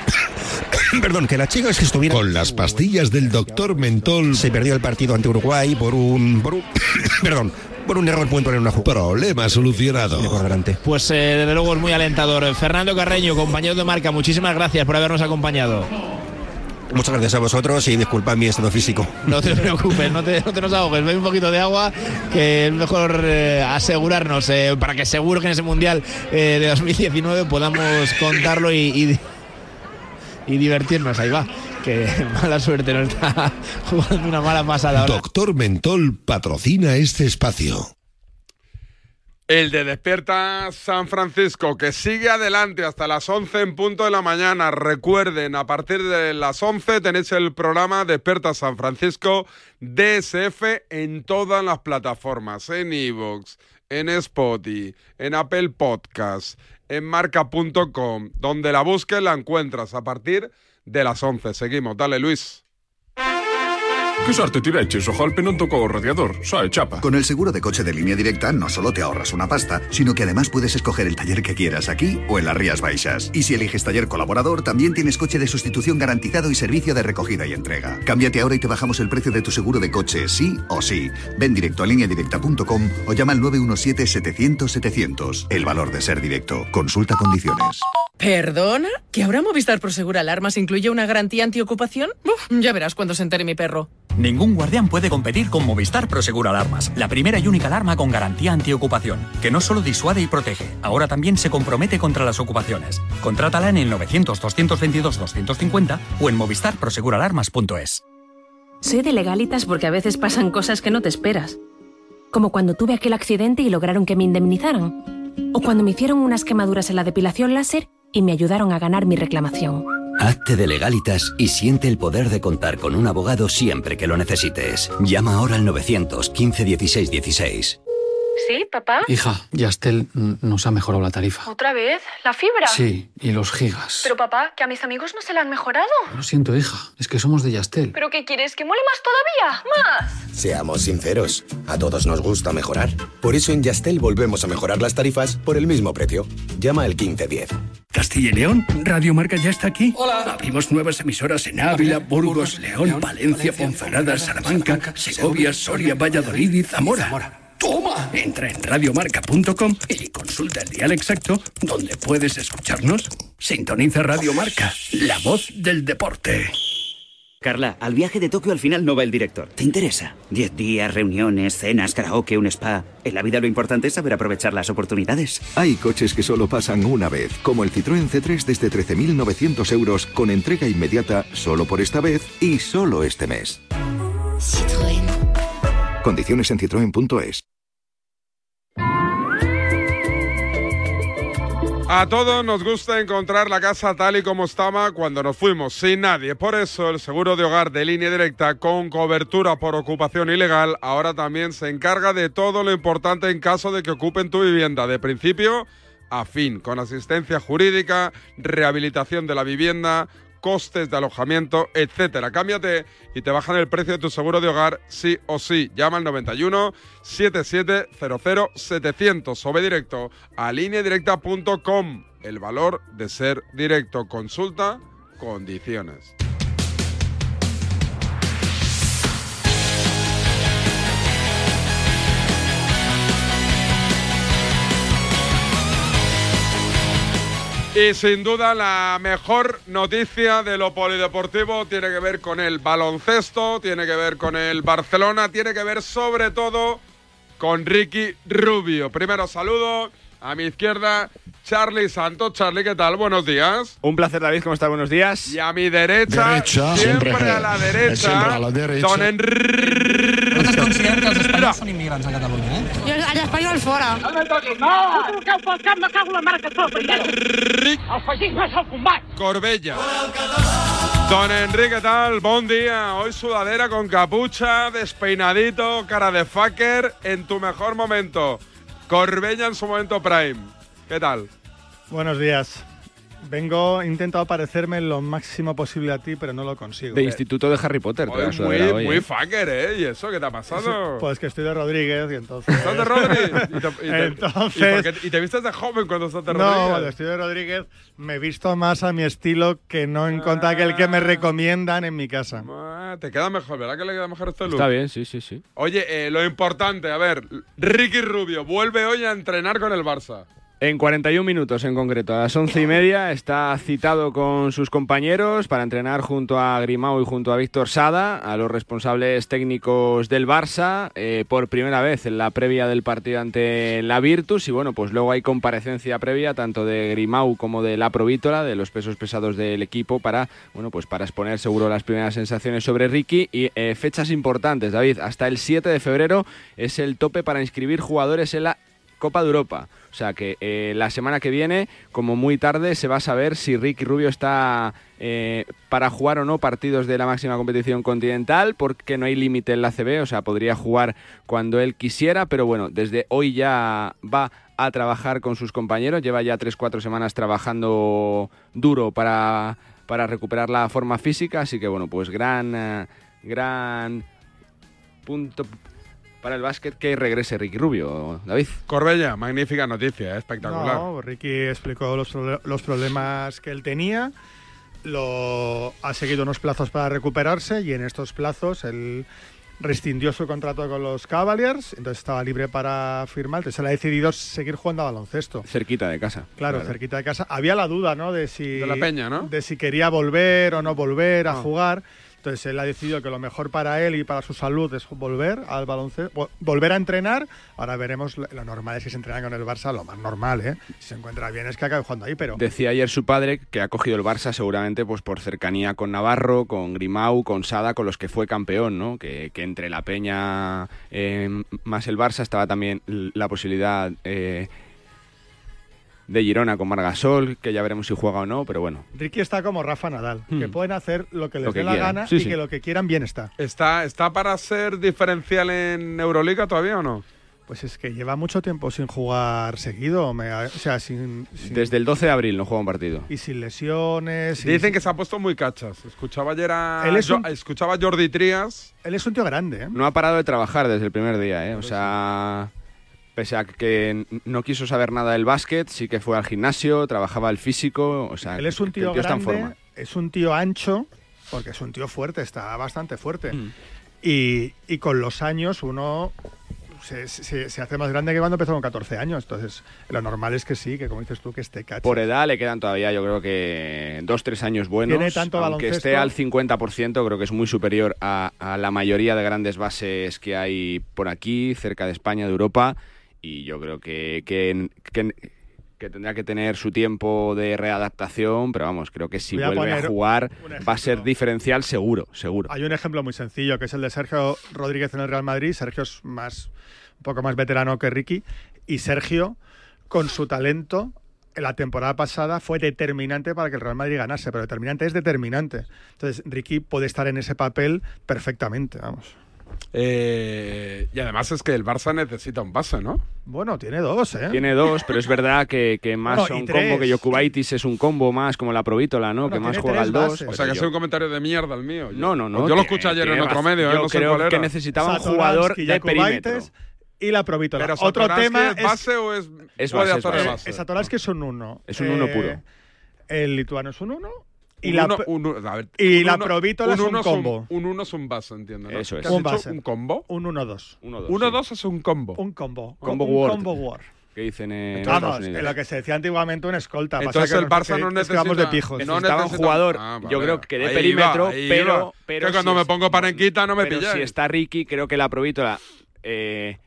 Perdón, que la chica es que estuviera... Con las pastillas del doctor Mentol. Se perdió el partido ante Uruguay por un... Por un... Perdón, por un error pueden poner una jugada. Problema solucionado. Pues eh, desde luego es muy alentador. Fernando Carreño, compañero de marca, muchísimas gracias por habernos acompañado. Muchas gracias a vosotros y disculpad mi estado físico. No te preocupes, no te, no te nos ahogues. Bebe un poquito de agua, que es mejor eh, asegurarnos eh, para que seguro que en ese Mundial eh, de 2019 podamos contarlo y, y, y divertirnos. Ahí va, que mala suerte nos está jugando una mala pasada ahora. Doctor Mentol patrocina este espacio. El de Despierta San Francisco, que sigue adelante hasta las 11 en punto de la mañana. Recuerden, a partir de las 11 tenéis el programa Despierta San Francisco DSF en todas las plataformas, en Evox, en Spotify, en Apple Podcast, en marca.com. Donde la busques la encuentras a partir de las 11. Seguimos, dale Luis. Che sorte ti regge, Sojalpe non tocó radiador, sai, chapa. Con el seguro de coche de línea directa no solo te ahorras una pasta, sino que además puedes escoger el taller que quieras aquí o en las Rías Baixas. Y si eliges taller colaborador, también tienes coche de sustitución garantizado y servicio de recogida y entrega. Cámbiate ahora y te bajamos el precio de tu seguro de coche, sí o sí. Ven directo a lineadirecta.com o llama al 917-700-700. El valor de ser directo. Consulta condiciones. ¿Perdona? ¿Que ahora Movistar Prosegur Alarmas incluye una garantía antiocupación? Uf, ya verás cuando se entere mi perro. Ningún guardián puede competir con Movistar Prosegur Alarmas, la primera y única alarma con garantía antiocupación, que no solo disuade y protege, ahora también se compromete contra las ocupaciones. Contrátala en el 900-222-250 o en movistarproseguralarmas.es. Soy de legalitas porque a veces pasan cosas que no te esperas. Como cuando tuve aquel accidente y lograron que me indemnizaran. O cuando me hicieron unas quemaduras en la depilación láser y me ayudaron a ganar mi reclamación. Hazte de legalitas y siente el poder de contar con un abogado siempre que lo necesites. Llama ahora al 915 16 16. ¿Sí, papá? Hija, Yastel nos ha mejorado la tarifa. ¿Otra vez? ¿La fibra? Sí, y los gigas. Pero papá, que a mis amigos no se la han mejorado. Lo siento, hija, es que somos de Yastel. ¿Pero qué quieres? ¿Que mole más todavía? ¡Más! Seamos sinceros, a todos nos gusta mejorar. Por eso en Yastel volvemos a mejorar las tarifas por el mismo precio. Llama al 1510. Castilla y León, Radio Marca ya está aquí. Hola. Abrimos nuevas emisoras en Ávila, Burgos, León, Palencia, Ponferrada, Salamanca, Segovia, Soria, Valladolid y Zamora. ¡Toma! Entra en radiomarca.com y consulta el dial exacto donde puedes escucharnos. Sintoniza Radio Marca, la voz del deporte. Carla, al viaje de Tokio al final no va el director. ¿Te interesa? Diez días, reuniones, cenas, karaoke, un spa. En la vida lo importante es saber aprovechar las oportunidades. Hay coches que solo pasan una vez, como el Citroën C3 desde 13.900 euros con entrega inmediata solo por esta vez y solo este mes. Citroën. Condiciones en citroen.es. A todos nos gusta encontrar la casa tal y como estaba cuando nos fuimos, sin nadie. Por eso el seguro de hogar de línea directa con cobertura por ocupación ilegal ahora también se encarga de todo lo importante en caso de que ocupen tu vivienda, de principio a fin, con asistencia jurídica, rehabilitación de la vivienda, costes de alojamiento, etcétera. Cámbiate y te bajan el precio de tu seguro de hogar sí o sí. Llama al 91 7700 700 o ve directo a lineadirecta.com. El valor de ser directo. Consulta condiciones. Y sin duda la mejor noticia de lo polideportivo tiene que ver con el baloncesto, tiene que ver con el Barcelona, tiene que ver sobre todo con Ricky Rubio. Primero saludo a mi izquierda, Charlie Santos. Charlie, ¿qué tal? Buenos días. Un placer, David. ¿Cómo estás? Buenos días. Y a mi derecha, Derecha, siempre, a la derecha, Sempre a la derecha. don Enrique. Considerem que els espanyols són immigrants a Catalunya, eh? Jo, els espanyols fora. No me toquis, no! Que el cap me cago la mare que El és el combat! Corbella. Don Enrique, ¿qué tal? Buen día. Hoy sudadera con capucha, despeinadito, cara de fucker, en tu mejor momento. Corbella en su momento prime. ¿Qué tal? Buenos días. Vengo, he intentado parecerme lo máximo posible a ti, pero no lo consigo. De Instituto de Harry Potter. te Hoy la muy, muy ¿eh? fucker, ¿eh? ¿Y eso qué te ha pasado? Pues que estoy de Rodríguez y entonces. ¿Estás de Rodri? ¿Y te, y te- Entonces- ¿y por qué- y te vistes de joven cuando estás de Rodríguez? No, cuando estoy de Rodríguez me he visto más a mi estilo que no en contra aquel que me recomiendan en mi casa. Ah, te queda mejor, ¿verdad que le queda mejor este look? Está bien, sí, sí, sí. Oye, eh, lo importante, a ver, Ricky Rubio vuelve hoy a entrenar con el Barça. En 41 minutos en concreto, a las once y media, está citado con sus compañeros para entrenar junto a Grimao y junto a Víctor Sada, a los responsables técnicos del Barça, eh, por primera vez en la previa del partido ante la Virtus. Y bueno, pues luego hay comparecencia previa tanto de Grimau como de la Provítola, de los pesos pesados del equipo, para, bueno, pues para exponer seguro las primeras sensaciones sobre Ricky. Y eh, fechas importantes, David, hasta el 7 de febrero es el tope para inscribir jugadores en la Copa de Europa. O sea que eh, la semana que viene, como muy tarde, se va a saber si Ricky Rubio está eh, para jugar o no partidos de la máxima competición continental, porque no hay límite en la CB, o sea, podría jugar cuando él quisiera, pero bueno, desde hoy ya va a trabajar con sus compañeros, lleva ya 3-4 semanas trabajando duro para, para recuperar la forma física, así que bueno, pues gran, eh, gran punto para el básquet que regrese Ricky Rubio, David. Corbella, magnífica noticia, eh, espectacular. No, Ricky explicó los, los problemas que él tenía, lo, ha seguido unos plazos para recuperarse y en estos plazos él rescindió su contrato con los Cavaliers, entonces estaba libre para firmar, entonces él ha decidido seguir jugando a baloncesto. Cerquita de casa. Claro, cerquita de casa. Había la duda, ¿no? De si, De la Peña, ¿no? De si quería volver o no volver a jugar. Entonces él ha decidido que lo mejor para él y para su salud es volver al baloncesto, vo- volver a entrenar. Ahora veremos, lo normal es que se entrena con el Barça, lo más normal, ¿eh? Si se encuentra bien es que acabe jugando ahí, pero... Decía ayer su padre que ha cogido el Barça seguramente pues por cercanía con Navarro, con Grimau, con Sada, con los que fue campeón, ¿no? Que, entre la Peña eh, más el Barça estaba también la posibilidad eh, de Girona con Margasol, que ya veremos si juega o no, pero bueno. Ricky está como Rafa Nadal, que Hmm. pueden hacer lo que les Lo que dé la quieran. gana Sí, y sí. que lo que quieran bien está. ¿Está, ¿Está para ser diferencial en Euroliga todavía o no? Pues es que lleva mucho tiempo sin jugar seguido, me- o sea, sin, sin- Desde el 12 de abril no juega un partido. y sin lesiones. y Dicen sin- que se ha puesto muy cachas. Escuchaba ayer a, Él es escuchaba a Jordi Trías. Él es un tío grande, ¿eh? No ha parado de trabajar desde el primer día, ¿eh? O sea, pese a que no quiso saber nada del básquet, sí que fue al gimnasio, trabajaba el físico, o sea, Él es un el tío, está en grande, forma. es un tío ancho, porque es un tío fuerte, está bastante fuerte. Mm. Y, y con los años uno se, se- se hace más grande que cuando empezó con 14 años. Entonces, lo normal es que sí, que como dices tú, que esté cacho. Por edad le quedan todavía, yo creo que dos, tres años buenos. Tiene tanto aunque baloncesto. esté al 50%, creo que es muy superior a, a la mayoría de grandes bases que hay por aquí, cerca de España, de Europa. Y yo creo que, que, que- que tendrá que tener su tiempo de readaptación, pero vamos, creo que si Voy vuelve a jugar va a ser diferencial seguro, seguro. Hay un ejemplo muy sencillo, que es el de Sergio Rodríguez en el Real Madrid. Sergio es más, un poco más veterano que Ricky. Y Sergio, con su talento, la temporada pasada fue determinante para que el Real Madrid ganase, pero determinante es determinante. Entonces, Ricky puede estar en ese papel perfectamente, vamos. Eh, y además es que el Barça necesita un base, ¿no? Bueno, tiene dos, ¿eh? Tiene dos, pero es verdad que, que más Bueno, un combo que. Yokubaitis es un combo más como la Provítola, ¿no? Bueno, que más juega 2. bases. O sea, que ha sido un comentario de mierda el mío. No, no, no. Yo lo escuché ayer en otro medio, ¿eh? Yo no creo que necesitaba un jugador de perímetro. Y la Provítola. Pero Otro tema es base o es, Es base, es base. es Satoransky es un 1. Es un uno puro. El lituano es un 1. Y la, uno- un uno- a ver, y un la uno- Provítola es un combo. Un 1 es un base, entiendo. ¿no? Eso es. ¿Qué has Un. ¿Un combo? un 1-2. 1-2. 1-2 es un combo. Un combo. Combo un Word. combo war. Que dicen en Vamos, Estados en lo que se decía antiguamente un escolta. Pasa Entonces que el Barça no es necesita... de pijos. no Necesitaba un necesita- jugador, Ah, yo vale. creo que de Ahí perímetro, iba, pero- iba. pero Que cuando si me es- pongo parenquita no me Pero pilláis. si está Ricky, creo que la Provítola eh,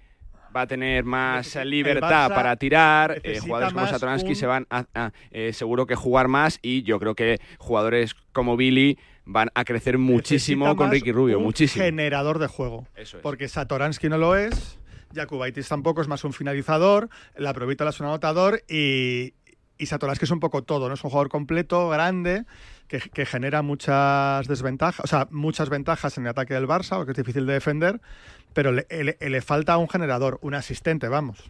va a tener más libertad para tirar. eh, jugadores como más Satoransky un- se van a, a, eh, seguro que jugar más y yo creo que jugadores como Billy van a crecer muchísimo Necesita con Ricky Rubio, un muchísimo. generador de juego. Eso es. Porque Satoransky no lo es, Jakubaitis tampoco es más un finalizador, la Provítola es un anotador y, y Satoransky es un poco todo, ¿no? Es un jugador completo, grande, que, que genera muchas desventajas, o sea, muchas ventajas en el ataque del Barça, porque es difícil de defender, pero le, le- le falta un generador, un asistente, vamos.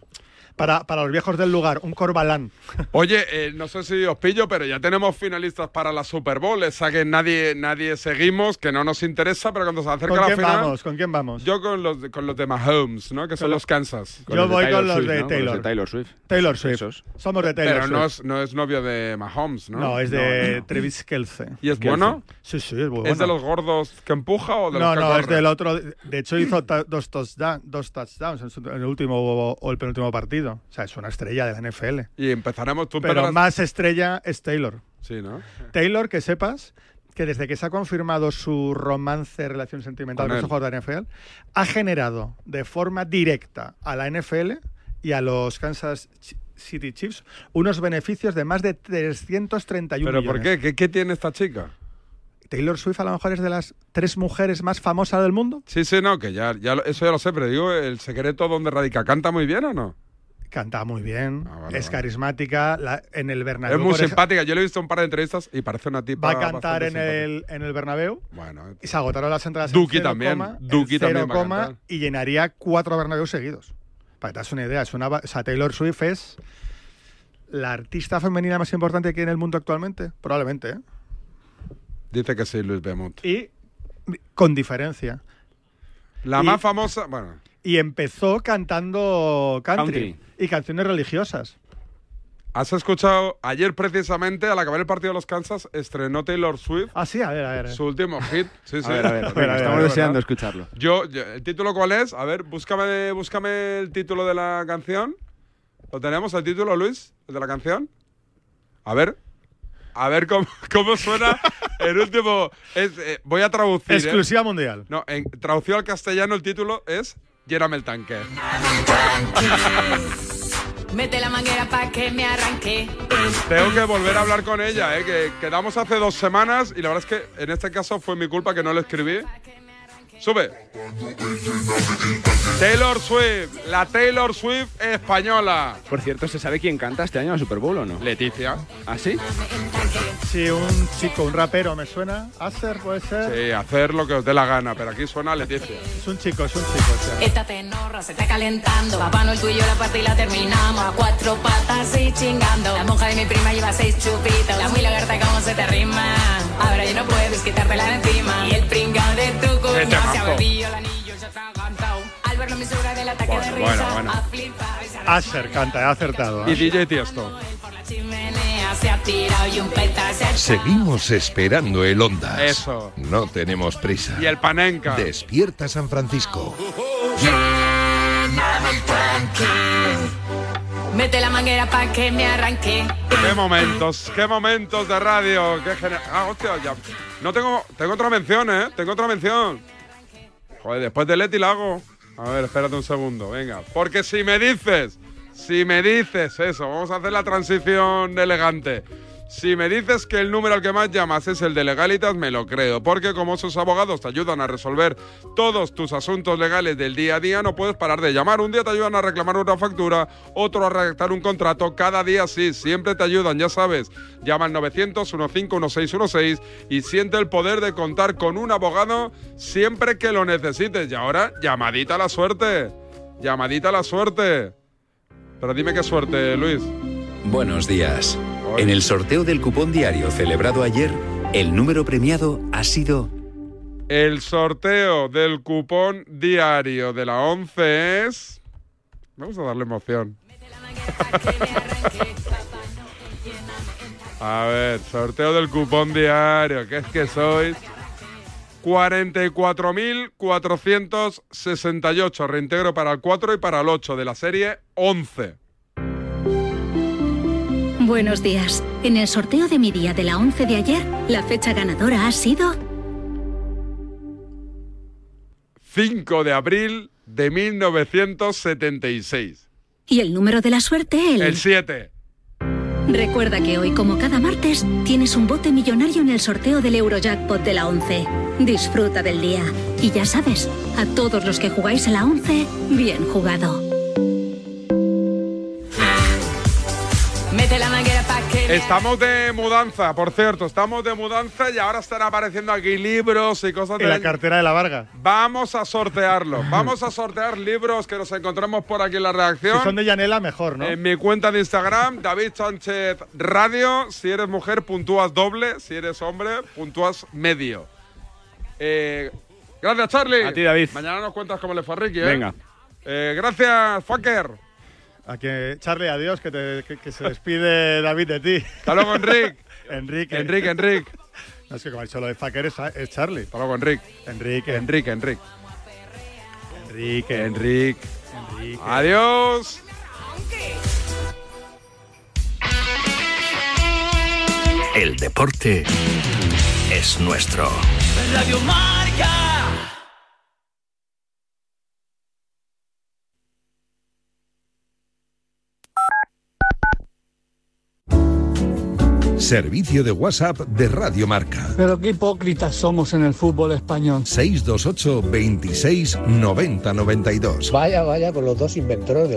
Para, para los viejos del lugar, un Corbalán. Oye, eh, no sé si os pillo, pero ya tenemos finalistas para la Super Bowl. Esa que nadie, nadie seguimos, que no nos interesa, pero cuando se acerca ¿Con la quién final. vamos? ¿Con quién vamos? Yo con los, de- con los de Mahomes, ¿no? Que son los Kansas. Yo los voy Taylor con los Swift, de ¿no? Con Taylor. los de Taylor Swift. Taylor Swift. Esos. Somos de Taylor Pero Swift. no es, no es novio de Mahomes, ¿no? No, es No, de no. Travis Kelce. ¿Y es Kelce. bueno? Sí, sí, es bueno. ¿Es de los gordos que empuja o de No, los que no, es del otro. De hecho, hizo dos, dos touchdowns en, el último o el penúltimo partido. O sea, es una estrella de la NFL. Y empezaremos tú Pero más estrella es Taylor. Sí, ¿no? Taylor, que sepas que desde que se ha confirmado su romance, relación sentimental Con de la NFL, ha generado de forma directa a la NFL y a los Kansas City Chiefs unos beneficios de más de 331 ¿Pero por qué? qué? qué tiene esta chica? Taylor Swift a lo mejor es de las tres mujeres más famosas del mundo. Sí, sí, no, que ya, ya eso ya lo sé, pero digo, ¿el secreto dónde radica? ¿Canta muy bien o no? Canta muy bien, Ah, vale, es vale. carismática. la- en el Bernabéu es muy simpática. Yo le he visto un par de entrevistas y parece una tipa. Va a cantar en el, en el Bernabéu. Bueno, y se agotaron las entradas Duki en cero también, coma, en Duki cero también va a coma, cantar. y llenaría cuatro Bernabéus seguidos. Para que te das una idea, es una, o sea, Taylor Swift es la artista femenina más importante que hay en el mundo actualmente, probablemente, ¿eh? dice que sí, Luis Bemut. y con diferencia. La Y- más famosa, bueno, Y empezó cantando country, Country. Y canciones religiosas. has escuchado ayer precisamente, al acabar el partido de los Kansas, estrenó Taylor Swift Ah, sí, a ver, a ver. su último hit. Sí, sí. A ver, a ver, A ver, venga, a ver, estamos a ver, deseando ¿verdad? escucharlo. Yo, yo- ¿el título cuál es? A ver, búscame, búscame el título de la canción. ¿Lo tenemos el título, Luis? ¿El de la canción? A ver. A ver cómo, cómo suena el último. es, eh, voy a traducir. ¿eh? Exclusiva mundial. No, en traducido al castellano el título es Lléname el tanque. Mete la manguera pa' que me arranque. Tengo que volver a hablar con ella, ¿eh? que quedamos hace dos semanas y la verdad es que en este caso fue mi culpa que no lo escribí. Sube. Taylor Swift, la Taylor Swift española. Por cierto, ¿se sabe quién canta este año en la Super Bowl o no? Leticia. ¿Ah, sí? Sí, un chico, un rapero, ¿me suena? Acer, puede ser. Sí, hacer lo que os dé la gana, pero aquí suena Leticia. Es un chico, es un chico. o sea. Esta tenorra se está calentando. Papá no el tuyo, la parte y la terminamos. A cuatro patas y chingando. La monja de mi prima lleva seis chupitos. La muy lagarta, ¿cómo se te rima? Ahora ya no puedes quitártela de encima. Y el pringao de tu Qué cuña se ha temazo. bebido el anillo, se ha atragantado. Al verlo mi suegra del ataque Bueno, de bueno, risa. bueno. Ha flipado y se ha canta, acertado. Y ¿eh? DJ Tiesto. Seguimos esperando el Ondas. Eso. No tenemos prisa. Y el Panenka. Despierta San Francisco. Mete la manguera pa' que me arranque. Qué momentos, qué momentos de radio. Qué genial. Ah, hostia, ya. No tengo. Tengo otra mención, ¿eh? Tengo otra mención. Joder, después de Leti la hago. A ver, espérate un segundo, venga. Porque si me dices, si me dices eso, vamos a hacer la transición elegante. Si me dices que el número al que más llamas es el de legalitas, me lo creo, porque como esos abogados te ayudan a resolver todos tus asuntos legales del día a día, no puedes parar de llamar. Un día te ayudan a reclamar una factura, otro a redactar un contrato, cada día sí, siempre te ayudan, ya sabes. Llama al 900 151616 y siente el poder de contar con un abogado siempre que lo necesites. Y ahora, llamadita a la suerte. Llamadita a la suerte. Pero dime qué suerte, Luis. Buenos días. En el sorteo del cupón diario celebrado ayer, el número premiado ha sido El sorteo del cupón diario de la 11 es... Vamos a darle emoción. a ver, sorteo del cupón diario, que es que sois 44.468, reintegro para el 4 y para el 8 de la serie 11. Buenos días. En el sorteo de mi día de la 11 de ayer, la fecha ganadora ha sido 5 de abril de 1976. y el número de la suerte el... El 7. Recuerda que hoy, como cada martes, tienes un bote millonario en el sorteo del Eurojackpot de la 11. Disfruta del día. Y ya sabes, a todos los que jugáis a la 11, bien jugado. Mete la Estamos de mudanza, por cierto, estamos de mudanza y ahora están apareciendo aquí libros y cosas En de la cartera de la Varga. Vamos a sortearlo. Vamos a sortear libros que nos encontramos por aquí en la redacción. Si son de Yanela, mejor, ¿no? En mi cuenta de Instagram, David Sánchez Radio. Si eres mujer, puntúas doble. Si eres hombre, puntúas medio. Eh, gracias, Charlie. A ti, David. Mañana nos cuentas cómo le fue a Ricky, ¿eh? Venga. Eh, gracias, Fucker. A que, Charlie, adiós, que, te- que- que se despide David de ti. Hasta luego, Enric. Enrique. Enrique, Enrique. No, es que como ha dicho lo de Faker es, es Charlie. Hasta luego, Enrique. Enrique. Enrique, Enrique. Enrique. Enrique. Enrique. Adiós. El deporte es nuestro. Radio Marca. Servicio de WhatsApp de Radio Marca. Pero qué hipócritas somos en el fútbol español. 628 26 90 92. Vaya, vaya, con los dos inventores de